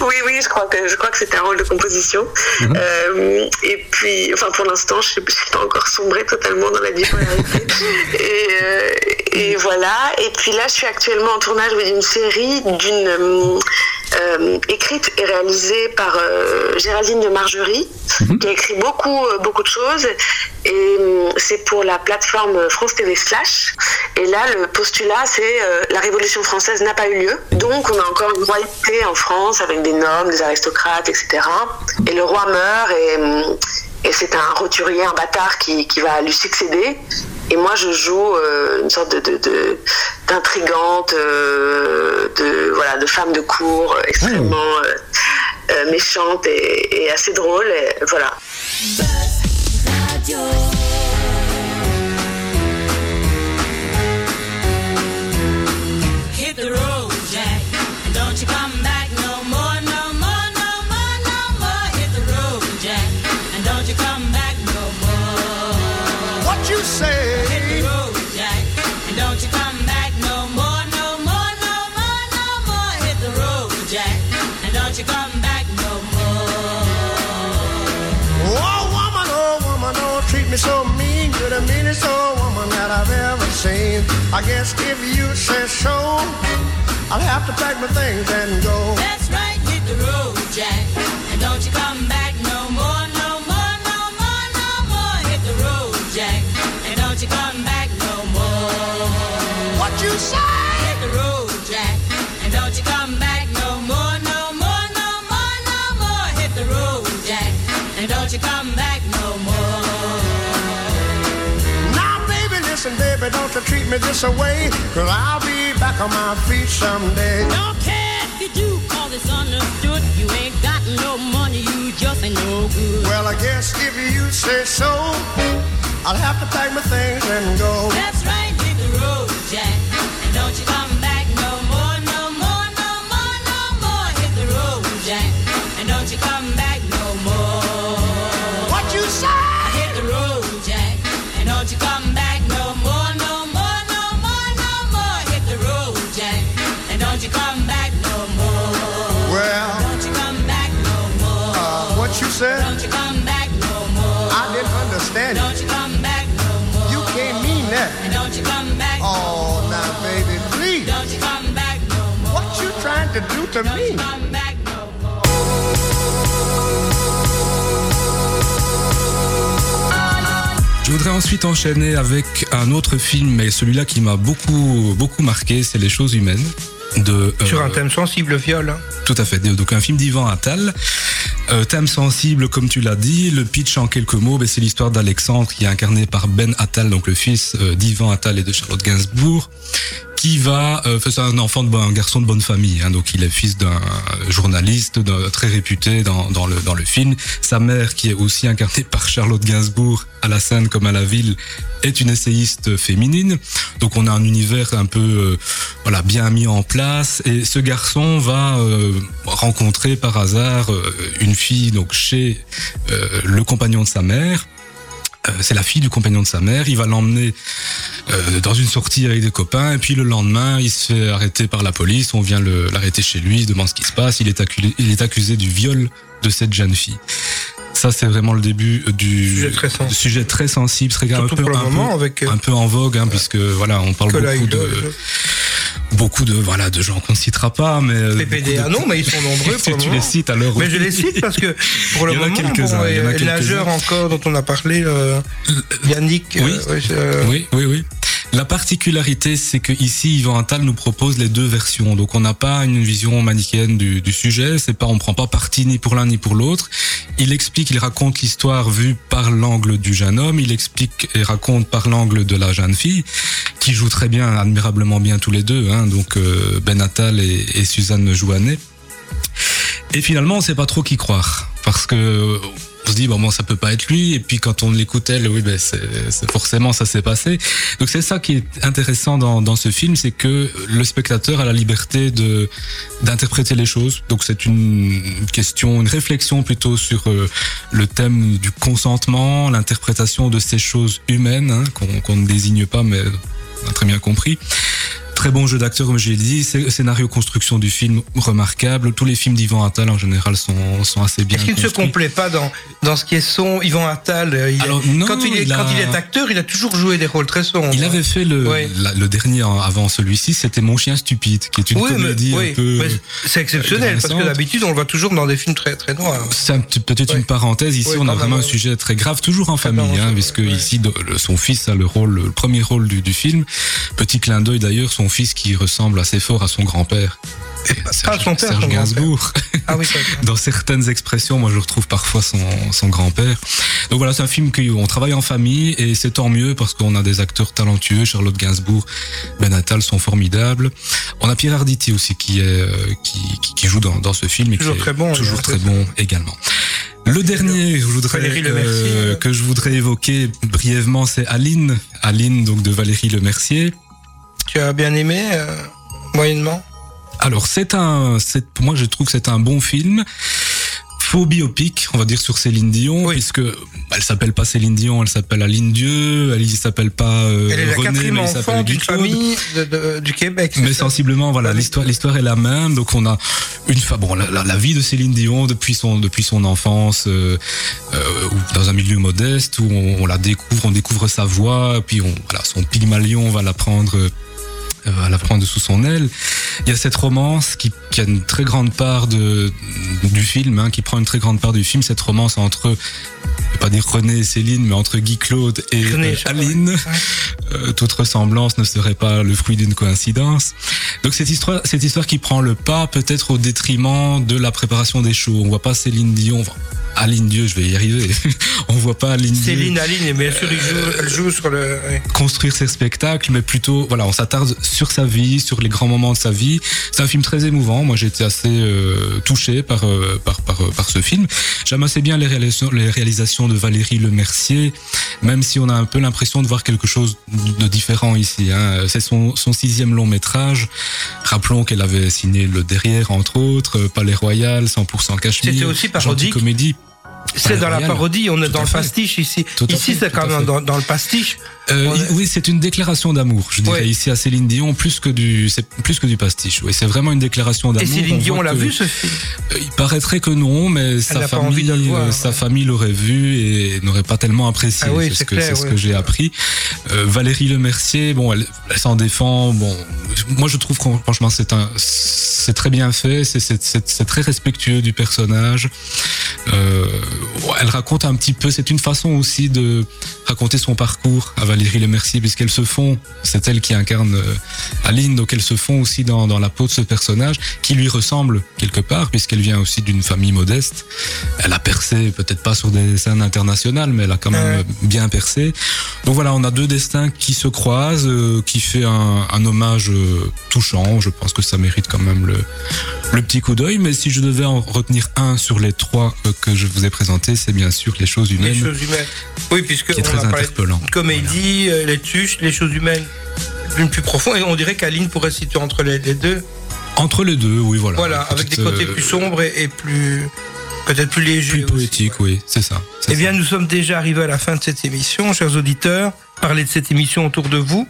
Oui, oui, je crois que je crois que c'était un rôle de composition. Mhm. Euh, et puis, enfin, pour l'instant, je ne suis pas encore sombrée totalement dans la bipolarité. *laughs* et, euh, et voilà. Et puis là, je suis actuellement en tournage d'une série d'une euh, écrite et réalisée par euh, Géraldine de Margerie, qui a écrit beaucoup, euh, beaucoup de choses. Et c'est pour la plateforme France TV Slash. Et là, le postulat, c'est la Révolution française n'a pas eu lieu. Donc, on a encore une royauté en France avec des nobles, des aristocrates, etc. Et le roi meurt et, et c'est un roturier, un bâtard qui, qui va lui succéder. Et moi, je joue euh, une sorte de, de- de- d'intrigante, euh, de, voilà, de femme de cour euh, extrêmement euh, euh, méchante et, et assez drôle. Et voilà. You're old woman that I've ever seen. I guess if you say so, I'll have to pack my things and go. That's right, hit the road, Jack. And don't you come back don't you treat me this away. Cause I'll be back on my feet someday. Don't care if you do, cause it's understood. You ain't got no money, you just ain't no good. Well, I guess if you say so, I'll have to pack my things and go. That's right, hit the road, Jack. And don't you come back no more, no more, no more, no more. Hit the road, Jack. And don't you come back no more. What you say? Hit the road, Jack. And don't you come me? Je voudrais ensuite enchaîner avec un autre film, mais celui-là qui m'a beaucoup, beaucoup marqué, c'est Les choses humaines. De, euh, Sur un thème sensible, le viol. hein. Tout à fait. Donc un film d'Ivan Attal. Euh, thème sensible, comme tu l'as dit. Le pitch en quelques mots, ben, c'est l'histoire d'Alexandre qui est incarné par Ben Attal, donc le fils euh, d'Ivan Attal et de Charlotte Gainsbourg, qui va, euh, c'est un enfant de un garçon de bonne famille. Hein, donc il est fils d'un journaliste d'un- très réputé dans, dans le dans le film. Sa mère, qui est aussi incarnée par Charlotte Gainsbourg à la scène comme à la ville, est une essayiste féminine. Donc on a un univers un peu euh, voilà bien mis en place et ce garçon va euh, rencontrer par hasard euh, une fille donc chez euh, le compagnon de sa mère. Euh, c'est la fille du compagnon de sa mère. Il va l'emmener euh, dans une sortie avec des copains et puis le lendemain, il se fait arrêter par la police. On vient l'arrêter chez lui, il se demande ce qui se passe. Il est accusé, il est accusé du viol de cette jeune fille. Ça, c'est vraiment le début du Sujet très sensible. sujet très sensible, très grave, Surtout un peu, pour le un peu- moment, avec, euh, un peu en vogue, hein, puisque voilà, on parle Nicolas beaucoup de beaucoup de voilà de gens qu'on ne citera pas, mais euh, de- non, mais ils sont nombreux *laughs* pour tu les cites alors. Mais oui. je les cite parce que pour *laughs* le Il y en a moment, bon, il y en a quelques-uns. nageur encore dont on a parlé, euh, Yannick. Oui. euh, euh, Oui, oui, oui. La particularité, c'est que ici, Yvan Attal nous propose les deux versions. Donc, on n'a pas une vision manichéenne du, du sujet. C'est pas, on prend pas parti ni pour l'un ni pour l'autre. Il explique, il raconte l'histoire vue par l'angle du jeune homme. Il explique et raconte par l'angle de la jeune fille, qui joue très bien, admirablement bien tous les deux. Hein, donc, euh, Ben Attal et, et Suzanne Jouanet. Et finalement, on sait pas trop qui croire. Parce que on se dit, bon, bon, ça peut pas être lui. Et puis quand on l'écoute, elle, oui, ben, c'est, forcément, ça s'est passé. Donc c'est ça qui est intéressant dans, dans ce film, c'est que le spectateur a la liberté de d'interpréter les choses. Donc c'est une question, une réflexion plutôt sur euh, le thème du consentement, l'interprétation de ces choses humaines hein, qu'on qu'on ne désigne pas, mais on a très bien compris. Très bon jeu d'acteur, comme j'ai dit. Scé- Scénario construction du film remarquable. Tous les films d'Ivan Attal en général sont, sont assez bien Est-ce qu'il ne se complaît pas dans, dans ce qui est son Yvan Attal euh, il non, quand, il est, il a- quand il est acteur, il a toujours joué des rôles très sombres. Il avait fait le, Ouais. la- le dernier avant celui-ci, c'était Mon chien stupide, qui est une Oui, mais- comédie oui, un peu. c'est exceptionnel parce que d'habitude on le voit toujours dans des films très très noirs. C'est peut-être une parenthèse. Ici, on a vraiment un sujet très grave, toujours en famille, hein, puisque ici, son fils a le rôle, le premier rôle du, du film. Petit clin d'œil d'ailleurs, son fils qui ressemble assez fort à son grand-père. Pas son père, Serge son Gainsbourg. Ah oui, *laughs* Dans certaines expressions, moi je retrouve parfois son, son grand-père. Donc voilà, c'est un film qu'on travaille en famille et c'est tant mieux parce qu'on a des acteurs talentueux. Charlotte Gainsbourg, Ben Attal sont formidables. On a Pierre Arditi aussi qui est euh, qui, qui, qui joue dans, dans ce film et Toujours qui est très bon, toujours oui, très bon également. Le dernier que je voudrais, Valérie Lemercier, euh, que je voudrais évoquer brièvement, c'est Aline. Aline, donc de Valérie Lemercier. Tu as bien aimé euh, moyennement Alors c'est un, pour moi je trouve que c'est un bon film. faux biopic, on va dire, sur Céline Dion, puisque bah, elle s'appelle pas Céline Dion, elle s'appelle Aline Dieu, elle ne s'appelle pas euh, Elle est René, mais elle s'appelle d'une famille de- de- du Québec. Mais ça sensiblement, voilà, l'histoire, l'histoire est la même. Donc on a une bon, la, la- la vie de Céline Dion depuis son depuis son enfance, euh, euh, dans un milieu modeste où on, on la découvre, on découvre sa voix, puis on voilà, son Pygmalion, on va la prendre. Euh, va la prendre sous son aile. Il y a cette romance qui, qui a une très grande part de, du film, hein, qui prend une très grande part du film, cette romance entre, je vais pas dire René et Céline, mais entre Guy Claude et René, euh, Aline. Euh, toute ressemblance ne serait pas le fruit d'une coïncidence. Donc cette histoire, cette histoire qui prend le pas peut-être au détriment de la préparation des shows. On voit pas Céline Dion, enfin, Aline Dieu, je vais y arriver. *laughs* On voit pas Aline Dieu Céline Aline, bien sûr, il joue- elle joue sur le. ouais. construire ses spectacles, mais plutôt, voilà, on s'attarde sur sa vie, sur les grands moments de sa vie. C'est un film très émouvant. Moi, j'ai été assez euh, touché par, euh, par, par, euh, par ce film. J'aime assez bien les réalisations, les réalisations de Valérie Lemercier, même si on a un peu l'impression de voir quelque chose de différent ici. Hein. C'est son, son sixième long métrage. Rappelons qu'elle avait signé Le Derrière, entre autres, Palais Royal, 100% Cachemire, C'était aussi parodique. Comédie. C'est dans la parodie, on est dans le pastiche ici. Tout Ici, c'est quand même dans, dans le pastiche. Euh, Oui, c'est une déclaration d'amour, je dirais ici à Céline Dion, plus que du, c'est plus que du pastiche. Oui, c'est vraiment une déclaration d'amour. Et Céline On Dion l'a vu ce film Euh, Il paraîtrait que non, mais sa famille, voir, euh, sa famille l'aurait vu et n'aurait pas tellement apprécié. Ah oui, c'est ce que, clair, ce que j'ai appris. Euh, Valérie Lemercier, bon, elle, elle s'en défend. Bon, moi je trouve que franchement c'est un, c'est très bien fait. C'est très respectueux du personnage. Euh, elle raconte un petit peu. C'est une façon aussi de raconter son parcours à Valérie Lemercier, puisqu'elle se fond. C'est elle qui incarne euh, Aline, donc elle se fond aussi dans, dans la peau de ce personnage qui lui ressemble quelque part, puisqu'elle vient aussi d'une famille modeste. Elle a percé, peut-être pas sur des scènes internationales, mais elle a quand même bien percé. Donc voilà, on a deux destins qui se croisent, euh, qui fait un, un hommage euh, touchant. Je pense que ça mérite quand même le, le petit coup d'œil. Mais si je devais en retenir un sur les trois euh, que je vous ai présentés, c'est bien sûr les choses humaines. Les choses humaines. Oui, puisque Qui est on très a interpellant. de comédie, euh, les tuches, les choses humaines, d'une plus profond. Et on dirait qu'Aline pourrait se situer entre les, les deux. Entre les deux, oui, voilà. Voilà, avec des côtés euh, plus sombres et, et plus. peut-être plus légers. Plus poétique, oui, c'est ça. Eh bien, nous sommes déjà arrivés à la fin de cette émission, chers auditeurs. Parlez de cette émission autour de vous.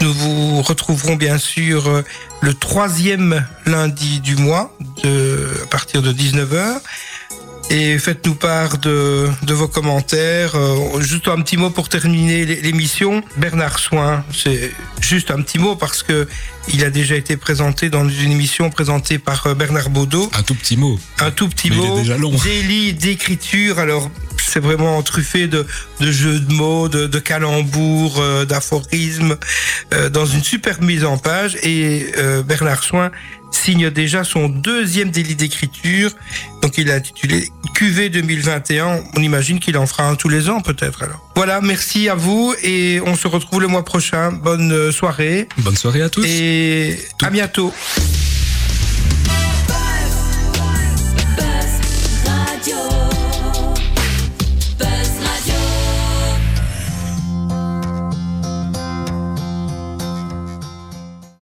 Nous vous retrouverons bien sûr euh, le troisième lundi du mois, de, à partir de 19h. Et faites-nous part de, de vos commentaires. Euh, juste un petit mot pour terminer l'é- l'émission. Bernard Soin, c'est juste un petit mot parce que il a déjà été présenté dans une émission présentée par euh, Bernard Baudot. Un tout petit mot. Un tout petit Mais il est mot. déjà long. Des lits d'écriture. Alors, c'est vraiment truffé de, de jeux de mots, de, de calembours, euh, d'aphorismes, euh, dans une superbe mise en page. Et Bernard Soin signe déjà son deuxième délit d'écriture. Donc, il a intitulé QV 2021. On imagine qu'il en fera un tous les ans, peut-être. Alors, voilà. Merci à vous et on se retrouve le mois prochain. Bonne euh, soirée. Bonne soirée à tous. Et à bientôt.